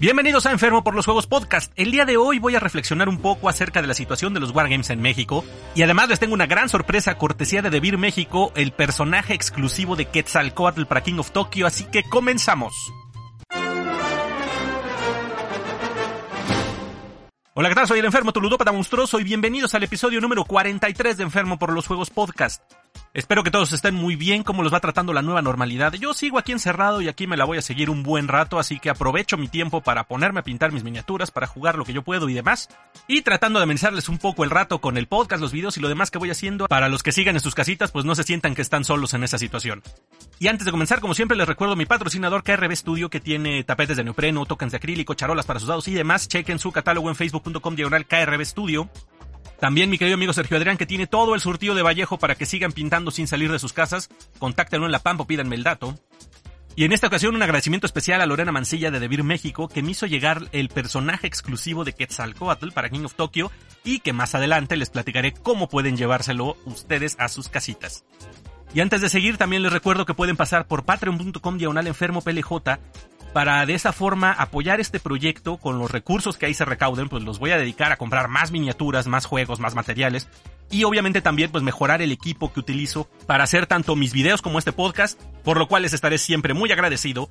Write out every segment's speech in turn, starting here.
Bienvenidos a Enfermo por los Juegos Podcast. El día de hoy voy a reflexionar un poco acerca de la situación de los Wargames en México y además les tengo una gran sorpresa cortesía de Debir México, el personaje exclusivo de Quetzalcoatl para King of Tokyo, así que comenzamos. Hola, ¿qué tal? Soy el Enfermo, tu ludópata monstruoso y bienvenidos al episodio número 43 de Enfermo por los Juegos Podcast. Espero que todos estén muy bien, cómo los va tratando la nueva normalidad. Yo sigo aquí encerrado y aquí me la voy a seguir un buen rato, así que aprovecho mi tiempo para ponerme a pintar mis miniaturas, para jugar lo que yo puedo y demás. Y tratando de amenizarles un poco el rato con el podcast, los videos y lo demás que voy haciendo, para los que sigan en sus casitas, pues no se sientan que están solos en esa situación. Y antes de comenzar, como siempre, les recuerdo mi patrocinador KRB Studio, que tiene tapetes de neopreno, tokens de acrílico, charolas para sus dados y demás. Chequen su catálogo en facebook.com diagonal KRB Studio. También mi querido amigo Sergio Adrián, que tiene todo el surtido de Vallejo para que sigan pintando sin salir de sus casas. Contáctenlo en la Pampa pídanme el dato. Y en esta ocasión un agradecimiento especial a Lorena Mancilla de Debir México, que me hizo llegar el personaje exclusivo de Quetzalcoatl para King of Tokyo y que más adelante les platicaré cómo pueden llevárselo ustedes a sus casitas. Y antes de seguir, también les recuerdo que pueden pasar por patreon.com diagonal enfermo para de esa forma apoyar este proyecto con los recursos que ahí se recauden, pues los voy a dedicar a comprar más miniaturas, más juegos, más materiales y obviamente también pues mejorar el equipo que utilizo para hacer tanto mis videos como este podcast, por lo cual les estaré siempre muy agradecido.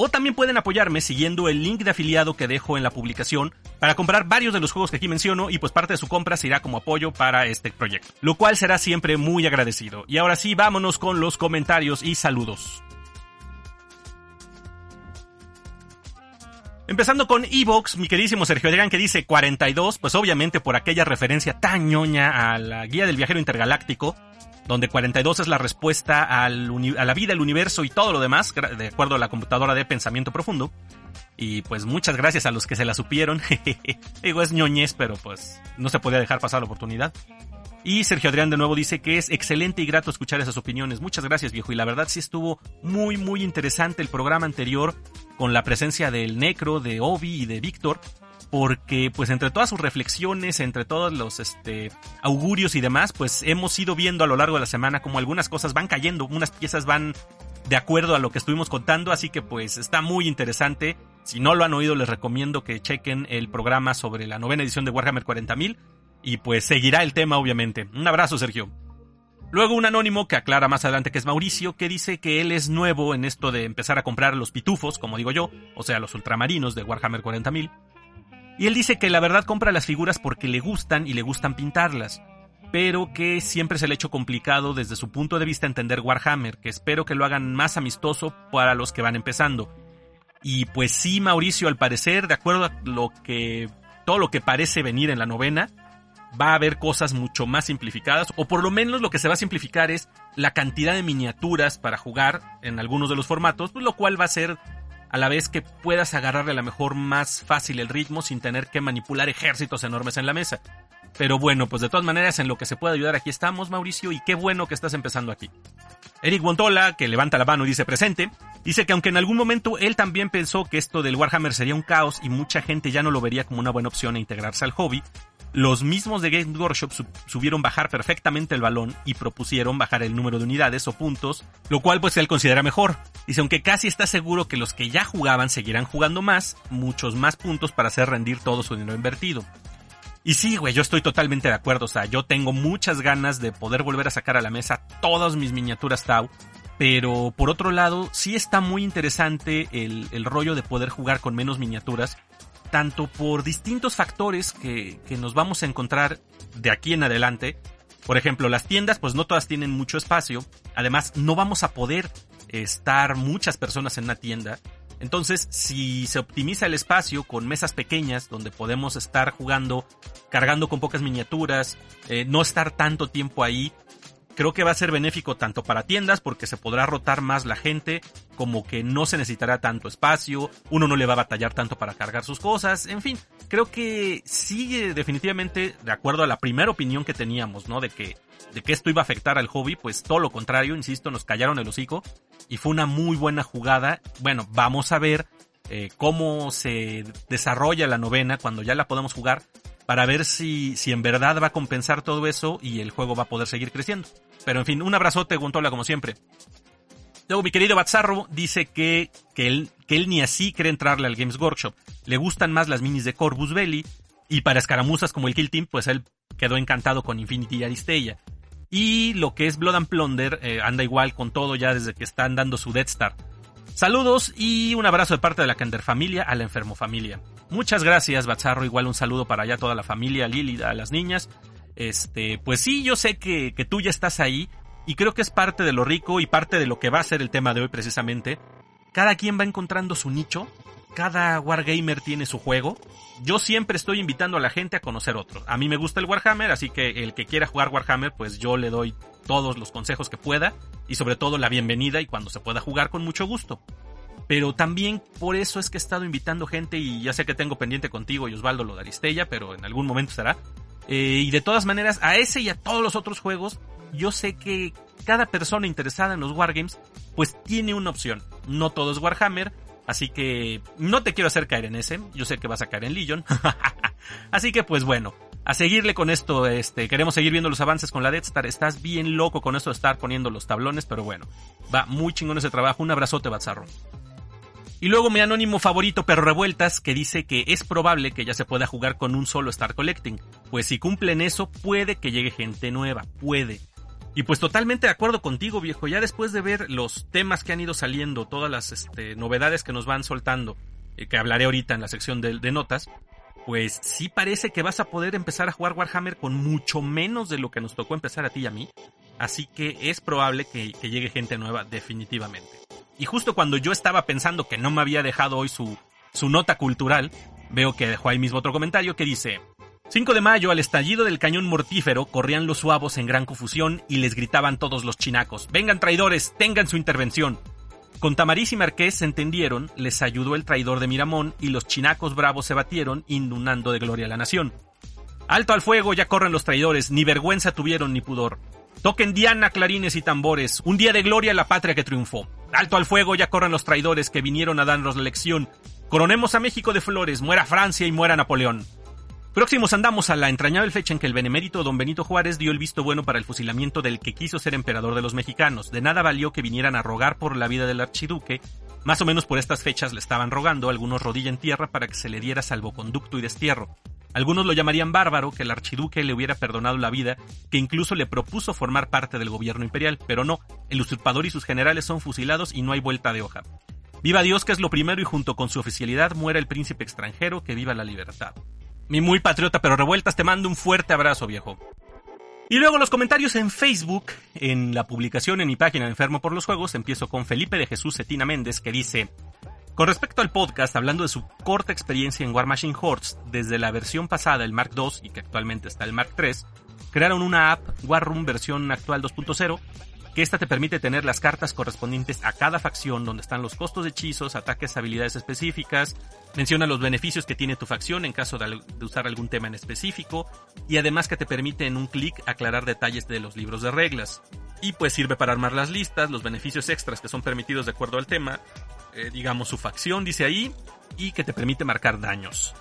O también pueden apoyarme siguiendo el link de afiliado que dejo en la publicación para comprar varios de los juegos que aquí menciono y pues parte de su compra se irá como apoyo para este proyecto, lo cual será siempre muy agradecido. Y ahora sí, vámonos con los comentarios y saludos. Empezando con Evox, mi queridísimo Sergio Adrián, que dice 42, pues obviamente por aquella referencia tan ñoña a la guía del viajero intergaláctico, donde 42 es la respuesta a la vida, el universo y todo lo demás, de acuerdo a la computadora de pensamiento profundo. Y pues muchas gracias a los que se la supieron. Digo, es ñoñez, pero pues no se podía dejar pasar la oportunidad. Y Sergio Adrián de nuevo dice que es excelente y grato escuchar esas opiniones. Muchas gracias, viejo. Y la verdad sí estuvo muy, muy interesante el programa anterior con la presencia del Necro, de Obi y de Víctor. Porque, pues, entre todas sus reflexiones, entre todos los este, augurios y demás, pues hemos ido viendo a lo largo de la semana como algunas cosas van cayendo, unas piezas van de acuerdo a lo que estuvimos contando, así que pues está muy interesante. Si no lo han oído, les recomiendo que chequen el programa sobre la novena edición de Warhammer 40.000 y pues seguirá el tema, obviamente. Un abrazo, Sergio. Luego un anónimo que aclara más adelante que es Mauricio, que dice que él es nuevo en esto de empezar a comprar los pitufos, como digo yo, o sea, los ultramarinos de Warhammer 40.000. Y él dice que la verdad compra las figuras porque le gustan y le gustan pintarlas, pero que siempre se le ha hecho complicado desde su punto de vista entender Warhammer, que espero que lo hagan más amistoso para los que van empezando. Y pues sí, Mauricio, al parecer, de acuerdo a lo que todo lo que parece venir en la novena, va a haber cosas mucho más simplificadas, o por lo menos lo que se va a simplificar es la cantidad de miniaturas para jugar en algunos de los formatos, pues lo cual va a ser a la vez que puedas agarrarle a la mejor más fácil el ritmo sin tener que manipular ejércitos enormes en la mesa. Pero bueno, pues de todas maneras en lo que se puede ayudar aquí estamos, Mauricio, y qué bueno que estás empezando aquí. Eric Bontola, que levanta la mano y dice presente, dice que aunque en algún momento él también pensó que esto del Warhammer sería un caos y mucha gente ya no lo vería como una buena opción a integrarse al hobby, los mismos de Game Workshop subieron bajar perfectamente el balón y propusieron bajar el número de unidades o puntos, lo cual pues él considera mejor. Dice, aunque casi está seguro que los que ya jugaban seguirán jugando más, muchos más puntos para hacer rendir todo su dinero invertido. Y sí, güey, yo estoy totalmente de acuerdo, o sea, yo tengo muchas ganas de poder volver a sacar a la mesa todas mis miniaturas Tau, pero por otro lado, sí está muy interesante el, el rollo de poder jugar con menos miniaturas tanto por distintos factores que, nos vamos a encontrar de aquí en adelante. Por ejemplo, las tiendas, pues no todas tienen mucho espacio. Además, no vamos a poder estar muchas personas en una tienda. Entonces, si se optimiza el espacio con mesas pequeñas donde podemos estar jugando, cargando con pocas miniaturas, eh, no estar tanto tiempo ahí, creo que va a ser benéfico tanto para tiendas porque se podrá rotar más la gente, como que no se necesitará tanto espacio, uno no le va a batallar tanto para cargar sus cosas, en fin, creo que sigue definitivamente de acuerdo a la primera opinión que teníamos, ¿no? De que, de que esto iba a afectar al hobby, pues todo lo contrario, insisto, nos callaron el hocico y fue una muy buena jugada. Bueno, vamos a ver eh, cómo se desarrolla la novena cuando ya la podamos jugar para ver si, si en verdad va a compensar todo eso y el juego va a poder seguir creciendo. Pero en fin, un abrazote, Guntola, como siempre. Luego mi querido Batzarro dice que, que él que él ni así cree entrarle al Games Workshop. Le gustan más las minis de Corvus Belli, y para escaramuzas como el Kill Team, pues él quedó encantado con Infinity Aristella. Y lo que es Blood and Plunder eh, anda igual con todo ya desde que están dando su Death Star. Saludos y un abrazo de parte de la Kender familia a la enfermo familia. Muchas gracias, Bazarro. Igual un saludo para allá toda la familia, Lili, a las niñas. Este, pues sí, yo sé que, que tú ya estás ahí y creo que es parte de lo rico y parte de lo que va a ser el tema de hoy precisamente. Cada quien va encontrando su nicho cada Wargamer tiene su juego. Yo siempre estoy invitando a la gente a conocer otro. A mí me gusta el Warhammer, así que el que quiera jugar Warhammer, pues yo le doy todos los consejos que pueda y sobre todo la bienvenida y cuando se pueda jugar con mucho gusto. Pero también por eso es que he estado invitando gente y ya sé que tengo pendiente contigo y Osvaldo lo de pero en algún momento será. Eh, y de todas maneras, a ese y a todos los otros juegos, yo sé que cada persona interesada en los Wargames, pues tiene una opción. No todo es Warhammer, Así que no te quiero hacer caer en ese. Yo sé que vas a caer en Legion. Así que pues bueno, a seguirle con esto. Este, queremos seguir viendo los avances con la Death Star. Estás bien loco con esto de estar poniendo los tablones, pero bueno, va muy chingón ese trabajo. Un abrazote, Bazarro. Y luego mi anónimo favorito, Perro Revueltas, que dice que es probable que ya se pueda jugar con un solo Star Collecting. Pues si cumplen eso, puede que llegue gente nueva. Puede. Y pues totalmente de acuerdo contigo, viejo. Ya después de ver los temas que han ido saliendo, todas las este, novedades que nos van soltando, eh, que hablaré ahorita en la sección de, notas, pues sí parece que vas a poder empezar a jugar Warhammer con mucho menos de lo que nos tocó empezar a ti y a mí. Así que es probable que, que llegue gente nueva definitivamente. Y justo cuando yo estaba pensando que no me había dejado hoy su, su nota cultural, veo que dejó ahí mismo otro comentario que dice, 5 de mayo, al estallido del cañón mortífero, corrían los suavos en gran confusión y les gritaban todos los chinacos, vengan traidores, tengan su intervención. Con Tamariz y Marqués se entendieron, les ayudó el traidor de Miramón y los chinacos bravos se batieron, inundando de gloria a la nación. Alto al fuego, ya corren los traidores, ni vergüenza tuvieron ni pudor. Toquen diana, clarines y tambores, un día de gloria a la patria que triunfó. Alto al fuego, ya corren los traidores que vinieron a darnos la lección. Coronemos a México de flores, muera Francia y muera Napoleón. Próximos andamos a la entrañable fecha en que el benemérito don Benito Juárez dio el visto bueno para el fusilamiento del que quiso ser emperador de los mexicanos. De nada valió que vinieran a rogar por la vida del archiduque. Más o menos por estas fechas le estaban rogando, algunos rodilla en tierra para que se le diera salvoconducto y destierro. Algunos lo llamarían bárbaro, que el archiduque le hubiera perdonado la vida, que incluso le propuso formar parte del gobierno imperial, pero no, el usurpador y sus generales son fusilados y no hay vuelta de hoja. Viva Dios que es lo primero y junto con su oficialidad muera el príncipe extranjero, que viva la libertad. Mi muy patriota pero revueltas, te mando un fuerte abrazo, viejo. Y luego los comentarios en Facebook, en la publicación en mi página Enfermo por los Juegos, empiezo con Felipe de Jesús Cetina Méndez que dice, con respecto al podcast, hablando de su corta experiencia en War Machine Hordes, desde la versión pasada, el Mark II, y que actualmente está el Mark III, crearon una app, War Room versión actual 2.0, que esta te permite tener las cartas correspondientes a cada facción, donde están los costos de hechizos, ataques, habilidades específicas, menciona los beneficios que tiene tu facción en caso de, usar algún tema en específico, y además que te permite en un clic aclarar detalles de los libros de reglas. Y pues sirve para armar las listas, los beneficios extras que son permitidos de acuerdo al tema, eh, digamos su facción dice ahí, y que te permite marcar daños.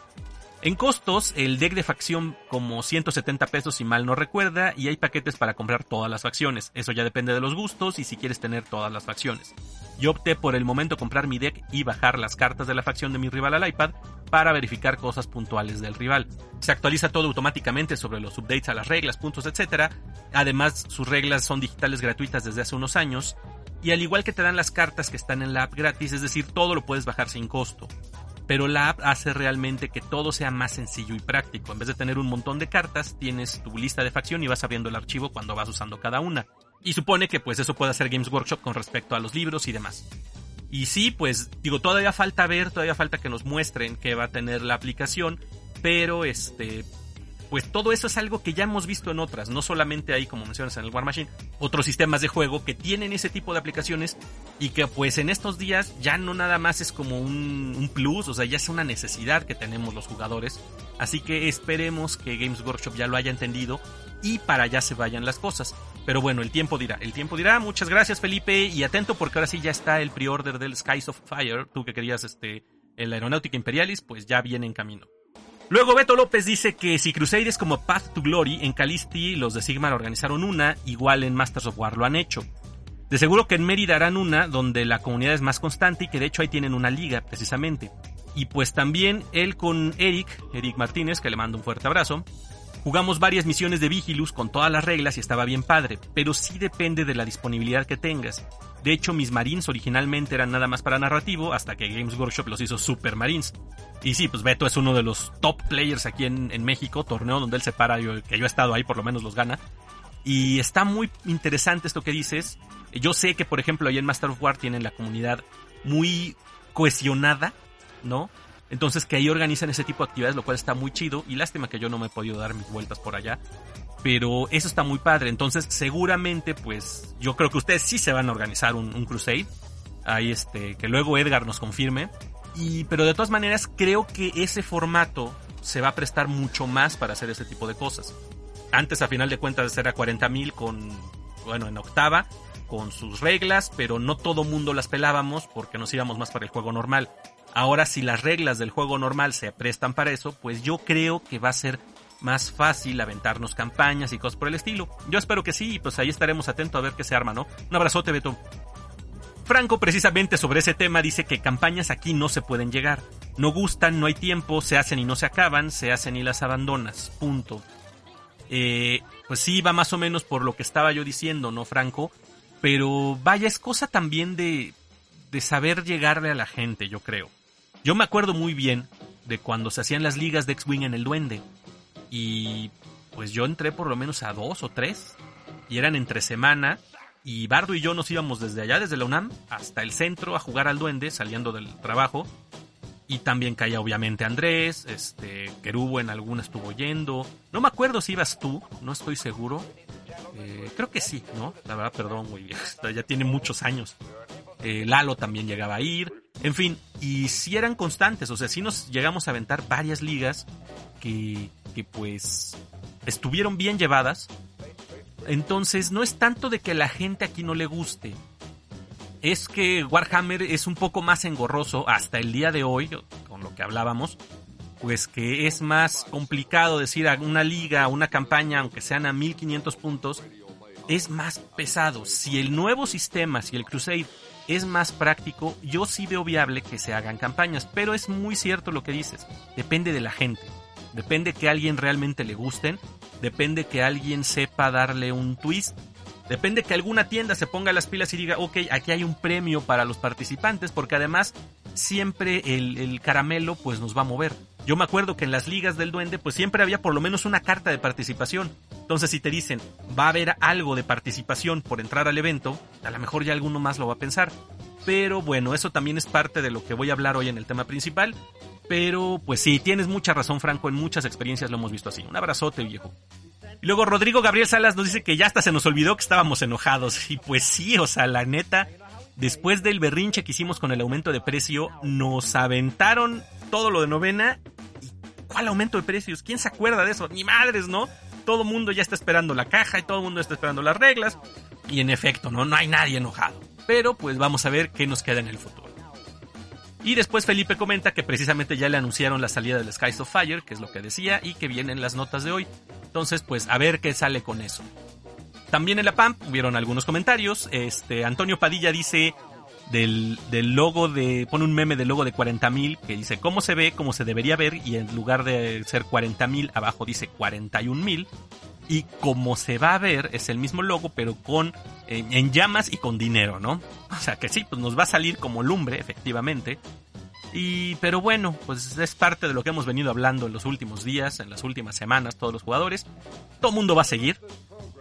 En costos, el deck de facción como 170 pesos si mal no recuerda y hay paquetes para comprar todas las facciones. Eso ya depende de los gustos y si quieres tener todas las facciones. Yo opté por el momento comprar mi deck y bajar las cartas de la facción de mi rival al iPad para verificar cosas puntuales del rival. Se actualiza todo automáticamente sobre los updates a las reglas, puntos, etc. Además, sus reglas son digitales gratuitas desde hace unos años y al igual que te dan las cartas que están en la app gratis, es decir, todo lo puedes bajar sin costo pero la app hace realmente que todo sea más sencillo y práctico. En vez de tener un montón de cartas, tienes tu lista de facción y vas abriendo el archivo cuando vas usando cada una. Y supone que pues eso puede hacer Games Workshop con respecto a los libros y demás. Y sí, pues digo, todavía falta ver, todavía falta que nos muestren qué va a tener la aplicación, pero este pues todo eso es algo que ya hemos visto en otras, no solamente ahí como mencionas en el War Machine, otros sistemas de juego que tienen ese tipo de aplicaciones y que pues en estos días ya no nada más es como un, un plus, o sea, ya es una necesidad que tenemos los jugadores, así que esperemos que Games Workshop ya lo haya entendido y para allá se vayan las cosas. Pero bueno, el tiempo dirá, el tiempo dirá, muchas gracias Felipe y atento porque ahora sí ya está el pre-order del Skies of Fire, tú que querías este, el Aeronáutica Imperialis, pues ya viene en camino. Luego Beto López dice que si Crusaders como Path to Glory en Calisti, los de Sigmar organizaron una, igual en Masters of War lo han hecho. De seguro que en Mérida harán una donde la comunidad es más constante y que de hecho ahí tienen una liga precisamente. Y pues también él con Eric, Eric Martínez, que le mando un fuerte abrazo, jugamos varias misiones de Vigilus con todas las reglas y estaba bien padre, pero sí depende de la disponibilidad que tengas. De hecho, mis Marines originalmente eran nada más para narrativo hasta que Games Workshop los hizo Super Marines. Y sí, pues Beto es uno de los top players aquí en, México, torneo donde él se para, yo, que yo he estado ahí, por lo menos los gana. Y está muy interesante esto que dices. Yo sé que, por ejemplo, ahí en Master of War tienen la comunidad muy cohesionada, ¿no? Entonces que ahí organizan ese tipo de actividades, lo cual está muy chido. Y lástima que yo no me he podido dar mis vueltas por allá. Pero eso está muy padre. Entonces seguramente, pues yo creo que ustedes sí se van a organizar un, un crusade. Ahí este, que luego Edgar nos confirme. Y, pero de todas maneras creo que ese formato se va a prestar mucho más para hacer ese tipo de cosas. Antes a final de cuentas era 40.000 con, bueno, en octava con sus reglas, pero no todo mundo las pelábamos porque nos íbamos más para el juego normal. Ahora si las reglas del juego normal se prestan para eso, pues yo creo que va a ser más fácil aventarnos campañas y cosas por el estilo. Yo espero que sí, pues ahí estaremos atentos a ver qué se arma, ¿no? Un abrazote, Beto. Franco precisamente sobre ese tema dice que campañas aquí no se pueden llegar. No gustan, no hay tiempo, se hacen y no se acaban, se hacen y las abandonas. Punto. Eh, pues sí, va más o menos por lo que estaba yo diciendo, ¿no, Franco? Pero vaya, es cosa también de, de saber llegarle a la gente, yo creo. Yo me acuerdo muy bien de cuando se hacían las ligas de X-Wing en el Duende. Y pues yo entré por lo menos a dos o tres. Y eran entre semana. Y Bardo y yo nos íbamos desde allá, desde la UNAM, hasta el centro a jugar al Duende, saliendo del trabajo. Y también caía obviamente Andrés, este, Kerubo en alguna estuvo yendo. No me acuerdo si ibas tú, no estoy seguro. Eh, creo que sí, ¿no? La verdad, perdón, güey, ya tiene muchos años. Eh, Lalo también llegaba a ir. En fin, y si eran constantes, o sea, si nos llegamos a aventar varias ligas que, que pues estuvieron bien llevadas. Entonces, no es tanto de que la gente aquí no le guste, es que Warhammer es un poco más engorroso hasta el día de hoy, con lo que hablábamos, pues que es más complicado decir a una liga, una campaña, aunque sean a 1500 puntos, es más pesado. Si el nuevo sistema, si el Crusade es más práctico, yo sí veo viable que se hagan campañas, pero es muy cierto lo que dices, depende de la gente, depende que a alguien realmente le gusten, depende que alguien sepa darle un twist Depende que alguna tienda se ponga las pilas y diga, ok, aquí hay un premio para los participantes, porque además siempre el, caramelo pues nos va a mover. Yo me acuerdo que en las ligas del duende pues siempre había por lo menos una carta de participación. Entonces si te dicen, va a haber algo de participación por entrar al evento, a lo mejor ya alguno más lo va a pensar. Pero bueno, eso también es parte de lo que voy a hablar hoy en el tema principal. Pero pues sí, tienes mucha razón Franco, en muchas experiencias lo hemos visto así. Un abrazote viejo. Y luego Rodrigo Gabriel Salas nos dice que ya hasta se nos olvidó que estábamos enojados. Y pues sí, o sea, la neta, después del berrinche que hicimos con el aumento de precio, nos aventaron todo lo de novena. ¿Y cuál aumento de precios? ¿Quién se acuerda de eso? Ni madres, ¿no? Todo el mundo ya está esperando la caja y todo el mundo está esperando las reglas. Y en efecto, ¿no? No hay nadie enojado. Pero pues vamos a ver qué nos queda en el futuro. Y después Felipe comenta que precisamente ya le anunciaron la salida del Skies of Fire, que es lo que decía, y que vienen las notas de hoy. Entonces, pues a ver qué sale con eso. También en la PAMP hubieron algunos comentarios. Este, Antonio Padilla dice del, logo de, pone un meme del logo de 40.000 que dice cómo se ve, cómo se debería ver y en lugar de ser 40.000 abajo dice 41.000 y como se va a ver es el mismo logo pero con en, llamas y con dinero, ¿no? O sea que sí, pues nos va a salir como lumbre efectivamente y, pero bueno, pues es parte de lo que hemos venido hablando en los últimos días, en las últimas semanas, todos los jugadores. Todo mundo va a seguir.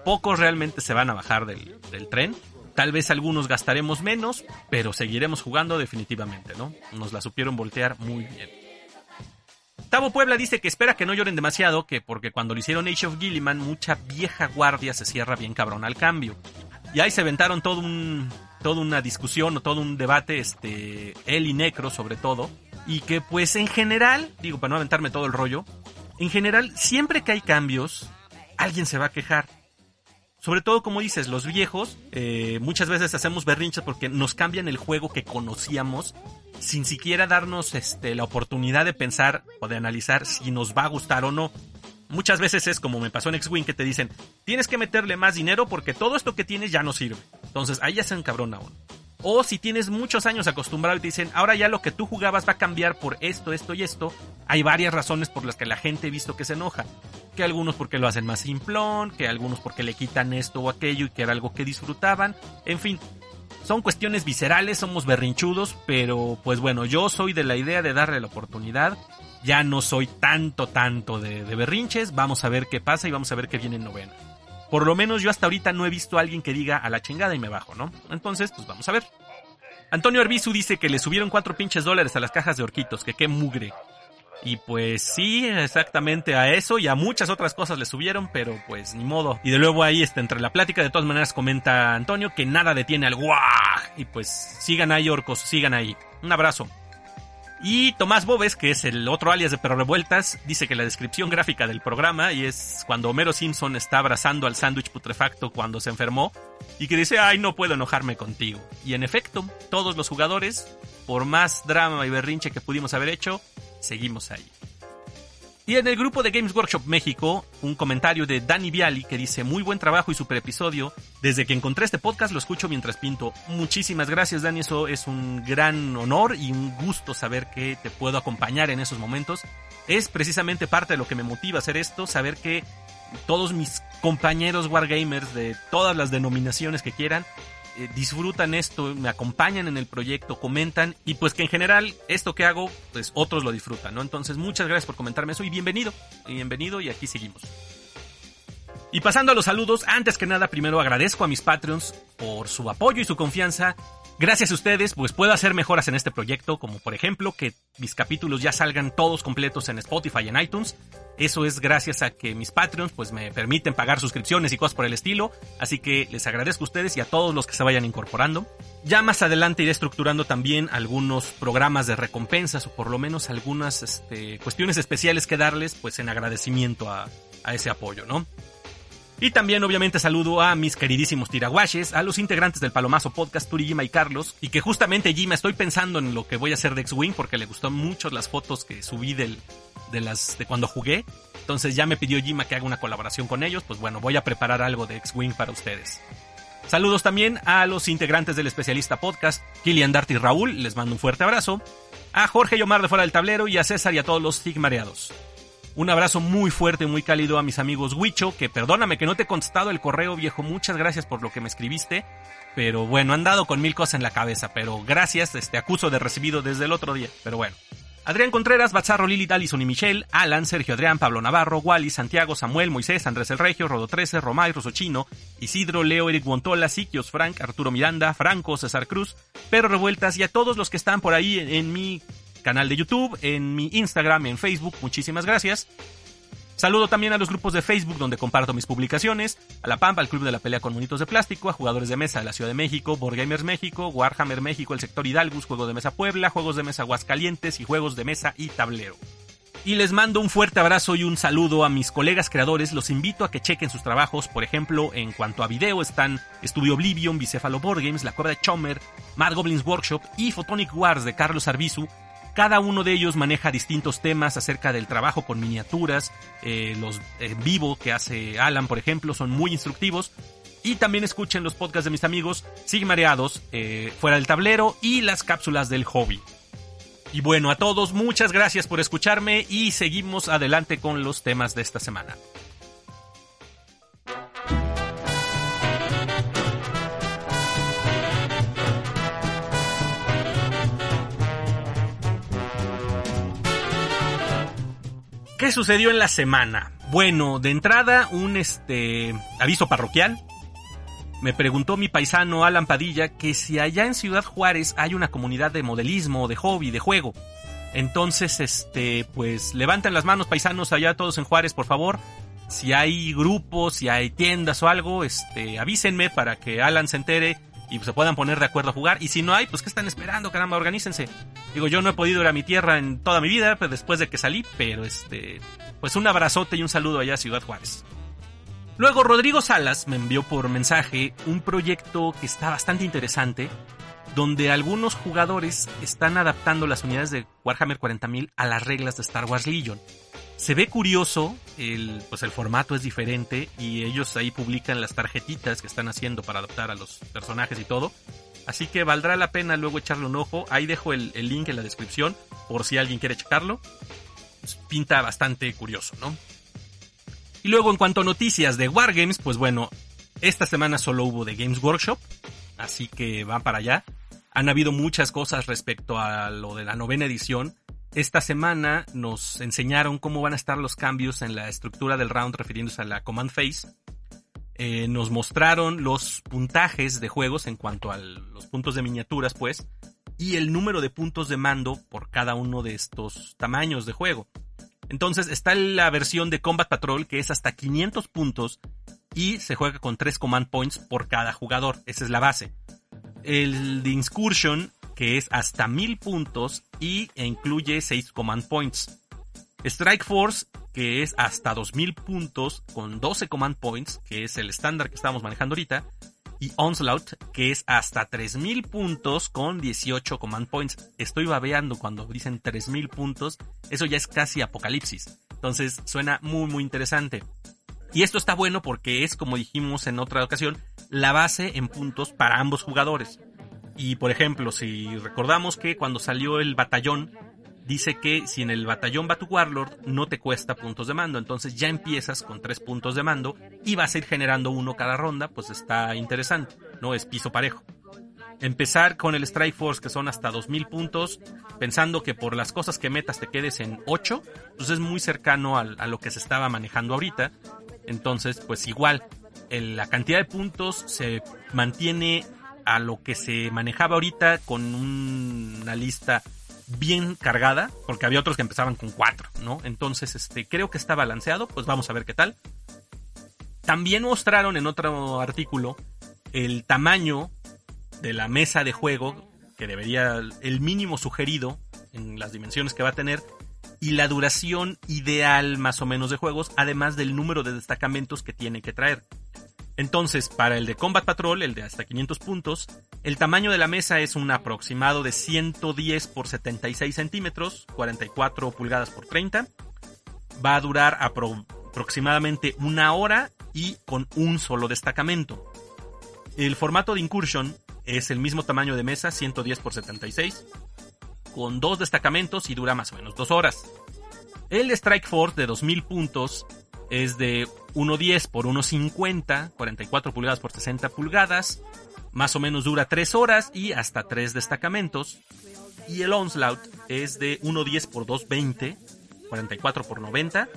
Pocos realmente se van a bajar del, tren. Tal vez algunos gastaremos menos, pero seguiremos jugando definitivamente, ¿no? Nos la supieron voltear muy bien. Tavo Puebla dice que espera que no lloren demasiado, que porque cuando lo hicieron Age of Gilliman, mucha vieja guardia se cierra bien cabrón al cambio. Y ahí se aventaron todo un, toda una discusión o todo un debate, este, él y Necro sobre todo, y que pues en general, digo para no aventarme todo el rollo, en general siempre que hay cambios, alguien se va a quejar. Sobre todo, como dices, los viejos, eh, muchas veces hacemos berrinches porque nos cambian el juego que conocíamos sin siquiera darnos este, la oportunidad de pensar o de analizar si nos va a gustar o no. Muchas veces es como me pasó en X-Wing que te dicen, tienes que meterle más dinero porque todo esto que tienes ya no sirve. Entonces ahí ya se encabrona. O si tienes muchos años acostumbrado y te dicen, ahora ya lo que tú jugabas va a cambiar por esto, esto y esto, hay varias razones por las que la gente ha visto que se enoja. Que algunos porque lo hacen más simplón, que algunos porque le quitan esto o aquello y que era algo que disfrutaban. En fin, son cuestiones viscerales, somos berrinchudos, pero pues bueno, yo soy de la idea de darle la oportunidad. Ya no soy tanto, tanto de, de berrinches. Vamos a ver qué pasa y vamos a ver qué viene en novena. Por lo menos yo hasta ahorita no he visto a alguien que diga a la chingada y me bajo, ¿no? Entonces, pues vamos a ver. Antonio Arbizu dice que le subieron cuatro pinches dólares a las cajas de orquitos, que qué mugre. Y pues sí, exactamente a eso y a muchas otras cosas le subieron, pero pues ni modo. Y de nuevo ahí, este, entre la plática, de todas maneras comenta Antonio que nada detiene al guaj. Y pues sigan ahí, orcos, sigan ahí. Un abrazo. Y Tomás Bobes, que es el otro alias de Perro Revueltas, dice que la descripción gráfica del programa y es cuando Homero Simpson está abrazando al sándwich putrefacto cuando se enfermó y que dice, ay, no puedo enojarme contigo. Y en efecto, todos los jugadores, por más drama y berrinche que pudimos haber hecho, seguimos ahí. Y en el grupo de Games Workshop México, un comentario de Danny Viali que dice muy buen trabajo y super episodio. Desde que encontré este podcast lo escucho mientras pinto. Muchísimas gracias Dani, eso es un gran honor y un gusto saber que te puedo acompañar en esos momentos. Es precisamente parte de lo que me motiva a hacer esto, saber que todos mis compañeros Wargamers de todas las denominaciones que quieran eh, disfrutan esto, me acompañan en el proyecto, comentan y pues que en general esto que hago, pues otros lo disfrutan, ¿no? Entonces muchas gracias por comentarme eso y bienvenido, y bienvenido y aquí seguimos. Y pasando a los saludos, antes que nada primero agradezco a mis Patreons por su apoyo y su confianza Gracias a ustedes, pues puedo hacer mejoras en este proyecto, como por ejemplo que mis capítulos ya salgan todos completos en Spotify y en iTunes. Eso es gracias a que mis Patreons pues me permiten pagar suscripciones y cosas por el estilo, así que les agradezco a ustedes y a todos los que se vayan incorporando. Ya más adelante iré estructurando también algunos programas de recompensas o por lo menos algunas este, cuestiones especiales que darles pues en agradecimiento a, a ese apoyo, ¿no? Y también obviamente saludo a mis queridísimos tiraguaches, a los integrantes del Palomazo Podcast, Turi, Gima y Carlos, y que justamente Gima estoy pensando en lo que voy a hacer de X-Wing porque le gustó mucho las fotos que subí del, de las de cuando jugué. Entonces ya me pidió Gima que haga una colaboración con ellos, pues bueno, voy a preparar algo de X-Wing para ustedes. Saludos también a los integrantes del especialista podcast, Kilian Dart y Raúl, les mando un fuerte abrazo. A Jorge y Omar de Fuera del Tablero y a César y a todos los Sigmareados. Un abrazo muy fuerte, muy cálido a mis amigos Huicho, que perdóname que no te he contestado el correo viejo, muchas gracias por lo que me escribiste, pero bueno, han dado con mil cosas en la cabeza, pero gracias, este acuso de recibido desde el otro día, pero bueno. Adrián Contreras, Bazarro, Lili, Alison y Michelle, Alan, Sergio Adrián, Pablo Navarro, Wally, Santiago, Samuel, Moisés, Andrés el Regio, Rodo 13, Romay, Rosochino, Isidro, Leo, Eric Guantola, Siquios, Frank, Arturo Miranda, Franco, César Cruz, Pedro Revueltas y a todos los que están por ahí en, en mi canal de YouTube, en mi Instagram, en Facebook. Muchísimas gracias. Saludo también a los grupos de Facebook donde comparto mis publicaciones, a La Pampa, al Club de la Pelea con Monitos de Plástico, a jugadores de mesa de la Ciudad de México, Board Gamers México, Warhammer México, el sector Hidalgus, Juegos de Mesa Puebla, Juegos de Mesa Aguascalientes y Juegos de Mesa y Tablero. Y les mando un fuerte abrazo y un saludo a mis colegas creadores. Los invito a que chequen sus trabajos. Por ejemplo, en cuanto a video están Studio Oblivion, Bicefalo Board Games, La Cuerda de Chomer, Mad Goblins Workshop y Photonic Wars de Carlos Arbizu, cada uno de ellos maneja distintos temas acerca del trabajo con miniaturas. Eh, los en vivo que hace Alan, por ejemplo, son muy instructivos. Y también escuchen los podcasts de mis amigos Sigmareados, eh, Fuera del Tablero y las cápsulas del hobby. Y bueno, a todos, muchas gracias por escucharme y seguimos adelante con los temas de esta semana. ¿Qué sucedió en la semana? Bueno, de entrada, un este aviso parroquial. Me preguntó mi paisano Alan Padilla que si allá en Ciudad Juárez hay una comunidad de modelismo, de hobby, de juego. Entonces, este, pues levanten las manos paisanos allá todos en Juárez, por favor. Si hay grupos, si hay tiendas o algo, este, avísenme para que Alan se entere y se puedan poner de acuerdo a jugar. Y si no hay, pues ¿qué están esperando? Caramba, organícense. Digo, yo no he podido ir a mi tierra en toda mi vida, pues después de que salí, pero este, pues un abrazote y un saludo allá a Ciudad Juárez. Luego Rodrigo Salas me envió por mensaje un proyecto que está bastante interesante, donde algunos jugadores están adaptando las unidades de Warhammer 40.000 a las reglas de Star Wars Legion. Se ve curioso, el, pues el formato es diferente y ellos ahí publican las tarjetitas que están haciendo para adaptar a los personajes y todo. Así que valdrá la pena luego echarle un ojo. Ahí dejo el, link en la descripción por si alguien quiere checarlo. Pues pinta bastante curioso, ¿no? Y luego en cuanto a noticias de Wargames, pues bueno, esta semana solo hubo de Games Workshop, así que van para allá. Han habido muchas cosas respecto a lo de la novena edición. Esta semana nos enseñaron cómo van a estar los cambios en la estructura del round refiriéndose a la command phase. Eh, nos mostraron los puntajes de juegos en cuanto a los puntos de miniaturas, pues, y el número de puntos de mando por cada uno de estos tamaños de juego. Entonces está la versión de Combat Patrol que es hasta 500 puntos y se juega con 3 command points por cada jugador. Esa es la base. El de Incursion que es hasta 1000 puntos y incluye 6 command points. Strike Force que es hasta 2000 puntos con 12 command points, que es el estándar que estamos manejando ahorita, y Onslaught, que es hasta 3000 puntos con 18 command points. Estoy babeando cuando dicen 3000 puntos, eso ya es casi apocalipsis. Entonces suena muy muy interesante. Y esto está bueno porque es, como dijimos en otra ocasión, la base en puntos para ambos jugadores. Y por ejemplo, si recordamos que cuando salió el batallón, dice que si en el batallón va tu Warlord, no te cuesta puntos de mando. Entonces ya empiezas con tres puntos de mando y vas a ir generando uno cada ronda, pues está interesante, ¿no? Es piso parejo. Empezar con el Strike Force, que son hasta 2000 puntos, pensando que por las cosas que metas te quedes en 8, pues es muy cercano a, lo que se estaba manejando ahorita. Entonces, pues igual, la cantidad de puntos se mantiene a lo que se manejaba ahorita con una lista bien cargada, porque había otros que empezaban con 4, ¿no? Entonces, este, creo que está balanceado, pues vamos a ver qué tal. También mostraron en otro artículo el tamaño de la mesa de juego, que debería, el mínimo sugerido en las dimensiones que va a tener, y la duración ideal más o menos de juegos, además del número de destacamentos que tiene que traer. Entonces, para el de Combat Patrol, el de hasta 500 puntos, el tamaño de la mesa es un aproximado de 110 por 76 centímetros, 44 pulgadas por 30. Va a durar aproximadamente una hora y con un solo destacamento. El formato de Incursion es el mismo tamaño de mesa, 110 por 76, con dos destacamentos y dura más o menos dos horas. El Strike Force de 2000 puntos es de 1.10 por 1.50, 44 pulgadas por 60 pulgadas. Más o menos dura 3 horas y hasta 3 destacamentos. Y el Onslaught es de 1.10 por 2.20, 44 por 90.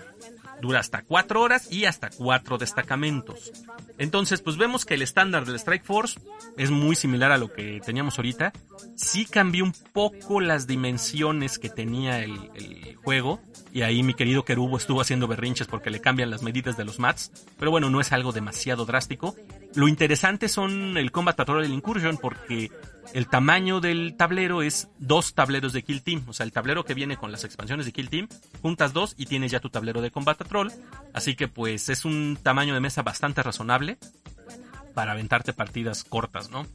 Dura hasta 4 horas y hasta 4 destacamentos. Entonces, pues vemos que el estándar del Strike Force es muy similar a lo que teníamos ahorita. Sí cambió un poco las dimensiones que tenía el, el juego y ahí mi querido Kerubo estuvo haciendo berrinches porque le cambian las medidas de los mats. Pero bueno, no es algo demasiado drástico. Lo interesante son el Combat Patrol y el Incursion porque el tamaño del tablero es dos tableros de Kill Team. O sea, el tablero que viene con las expansiones de Kill Team, juntas dos y tienes ya tu tablero de Combat Patrol. Así que pues es un tamaño de mesa bastante razonable para aventarte partidas cortas, ¿no?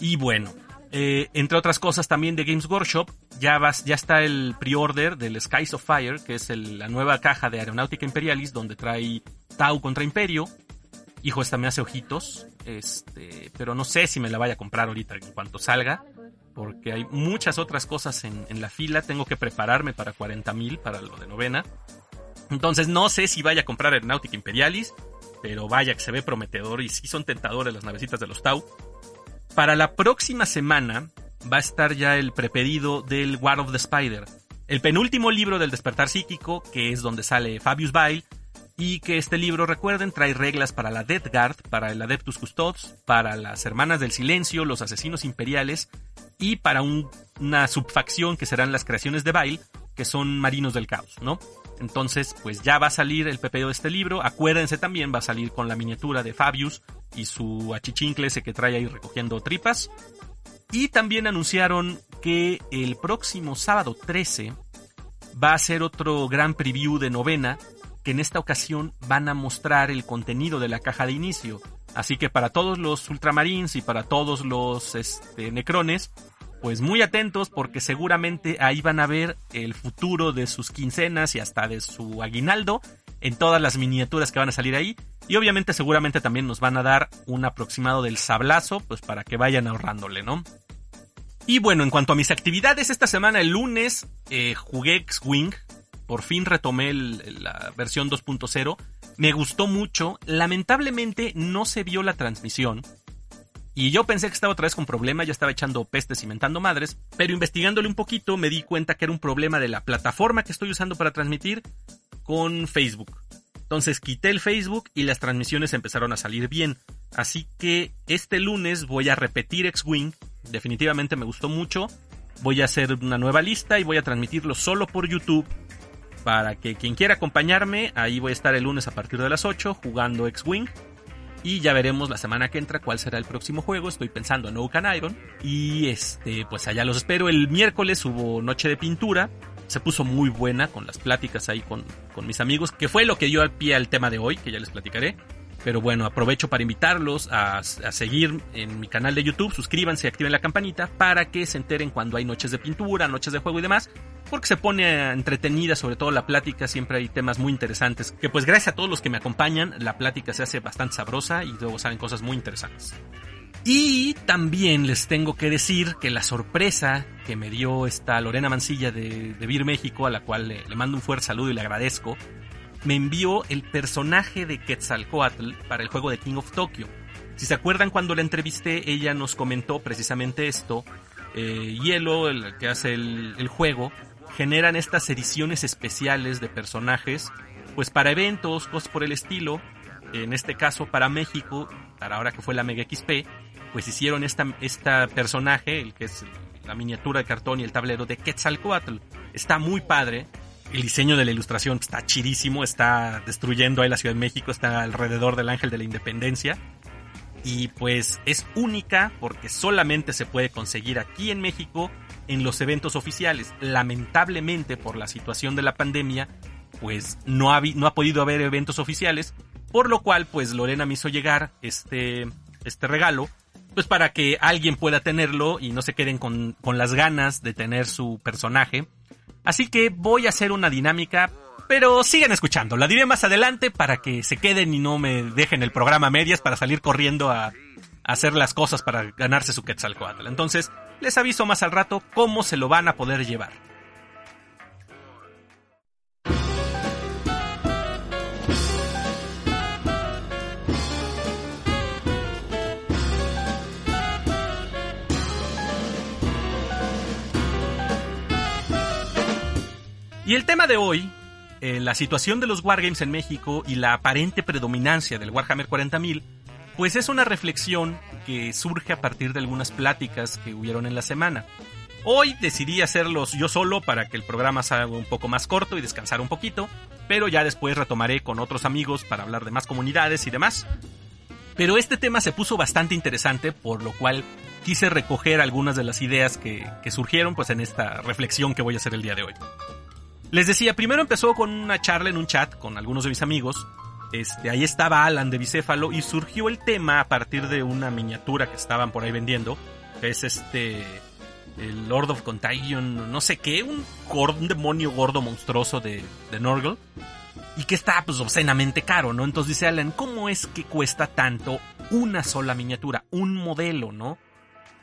Y bueno, eh, entre otras cosas también de Games Workshop, ya, vas, ya está el pre-order del Skies of Fire, que es la nueva caja de Aeronáutica Imperialis, donde trae Tau contra Imperio. Hijo, esta me hace ojitos, este, pero no sé si me la vaya a comprar ahorita en cuanto salga, porque hay muchas otras cosas en, la fila, tengo que prepararme para 40.000 para lo de novena. Entonces no sé si vaya a comprar Aeronáutica Imperialis, pero vaya que se ve prometedor y sí son tentadores las navecitas de los Tau. Para la próxima semana va a estar ya el prepedido del War of the Spider, el penúltimo libro del despertar psíquico, que es donde sale Fabius Bile, y que este libro, recuerden, trae reglas para la Death Guard, para el Adeptus Custodes, para las Hermanas del Silencio, los Asesinos Imperiales, y para una subfacción que serán las creaciones de Bile, que son Marinos del Caos, ¿no? Entonces, pues ya va a salir el PPO de este libro. Acuérdense también, va a salir con la miniatura de Fabius y su achichincle ese que trae ahí recogiendo tripas. Y también anunciaron que el próximo sábado 13 va a ser otro gran preview de novena, que en esta ocasión van a mostrar el contenido de la caja de inicio. Así que para todos los ultramarines y para todos los este, necrones, pues muy atentos porque seguramente ahí van a ver el futuro de sus quincenas y hasta de su aguinaldo en todas las miniaturas que van a salir ahí. Y obviamente seguramente también nos van a dar un aproximado del sablazo, pues para que vayan ahorrándole, ¿no? Y bueno, en cuanto a mis actividades, esta semana, el lunes, eh, jugué X-Wing. Por fin retomé la versión 2.0. Me gustó mucho. Lamentablemente no se vio la transmisión. Y yo pensé que estaba otra vez con problema, ya estaba echando pestes y mentando madres, pero investigándole un poquito me di cuenta que era un problema de la plataforma que estoy usando para transmitir con Facebook. Entonces quité el Facebook y las transmisiones empezaron a salir bien. Así que este lunes voy a repetir X-Wing. Definitivamente me gustó mucho. Voy a hacer una nueva lista y voy a transmitirlo solo por YouTube. Para que quien quiera acompañarme, ahí voy a estar el lunes a partir de las 8 jugando X-Wing. Y ya veremos la semana que entra cuál será el próximo juego. Estoy pensando en Oaken Iron. Y este, pues allá los espero. El miércoles hubo noche de pintura. Se puso muy buena con las pláticas ahí con, con mis amigos, que fue lo que dio al pie al tema de hoy, que ya les platicaré. Pero bueno, aprovecho para invitarlos a, a, seguir en mi canal de YouTube, suscríbanse activen la campanita para que se enteren cuando hay noches de pintura, noches de juego y demás, porque se pone entretenida, sobre todo la plática, siempre hay temas muy interesantes, que pues gracias a todos los que me acompañan, la plática se hace bastante sabrosa y luego salen cosas muy interesantes. Y también les tengo que decir que la sorpresa que me dio esta Lorena Mancilla de, de Vir México, a la cual le, le mando un fuerte saludo y le agradezco, me envió el personaje de Quetzalcoatl para el juego de King of Tokyo. Si se acuerdan cuando la entrevisté, ella nos comentó precisamente esto. Eh, Hielo, el que hace el, juego, generan estas ediciones especiales de personajes, pues para eventos, cosas por el estilo. En este caso para México, para ahora que fue la Mega XP, pues hicieron esta, esta personaje, el que es la miniatura de cartón y el tablero de Quetzalcoatl. Está muy padre el diseño de la ilustración está chidísimo, está destruyendo ahí la Ciudad de México, está alrededor del Ángel de la Independencia. Y pues es única porque solamente se puede conseguir aquí en México en los eventos oficiales. Lamentablemente por la situación de la pandemia, pues no ha, no ha podido haber eventos oficiales, por lo cual pues Lorena me hizo llegar este, este regalo, pues para que alguien pueda tenerlo y no se queden con, con las ganas de tener su personaje Así que voy a hacer una dinámica, pero sigan escuchando. La diré más adelante para que se queden y no me dejen el programa a medias para salir corriendo a, hacer las cosas para ganarse su Quetzalcoatl. Entonces, les aviso más al rato cómo se lo van a poder llevar. Y el tema de hoy, eh, la situación de los Wargames en México y la aparente predominancia del Warhammer 40.000, pues es una reflexión que surge a partir de algunas pláticas que hubieron en la semana. Hoy decidí hacerlos yo solo para que el programa salga un poco más corto y descansar un poquito, pero ya después retomaré con otros amigos para hablar de más comunidades y demás. Pero este tema se puso bastante interesante, por lo cual quise recoger algunas de las ideas que, que surgieron pues en esta reflexión que voy a hacer el día de hoy. Les decía, primero empezó con una charla en un chat con algunos de mis amigos. Este, ahí estaba Alan de Bicéfalo y surgió el tema a partir de una miniatura que estaban por ahí vendiendo, es este el Lord of Contagion, no sé qué, un, un demonio gordo monstruoso de, de Norgal y que está pues obscenamente caro, ¿no? Entonces dice Alan, ¿cómo es que cuesta tanto una sola miniatura, un modelo, ¿no?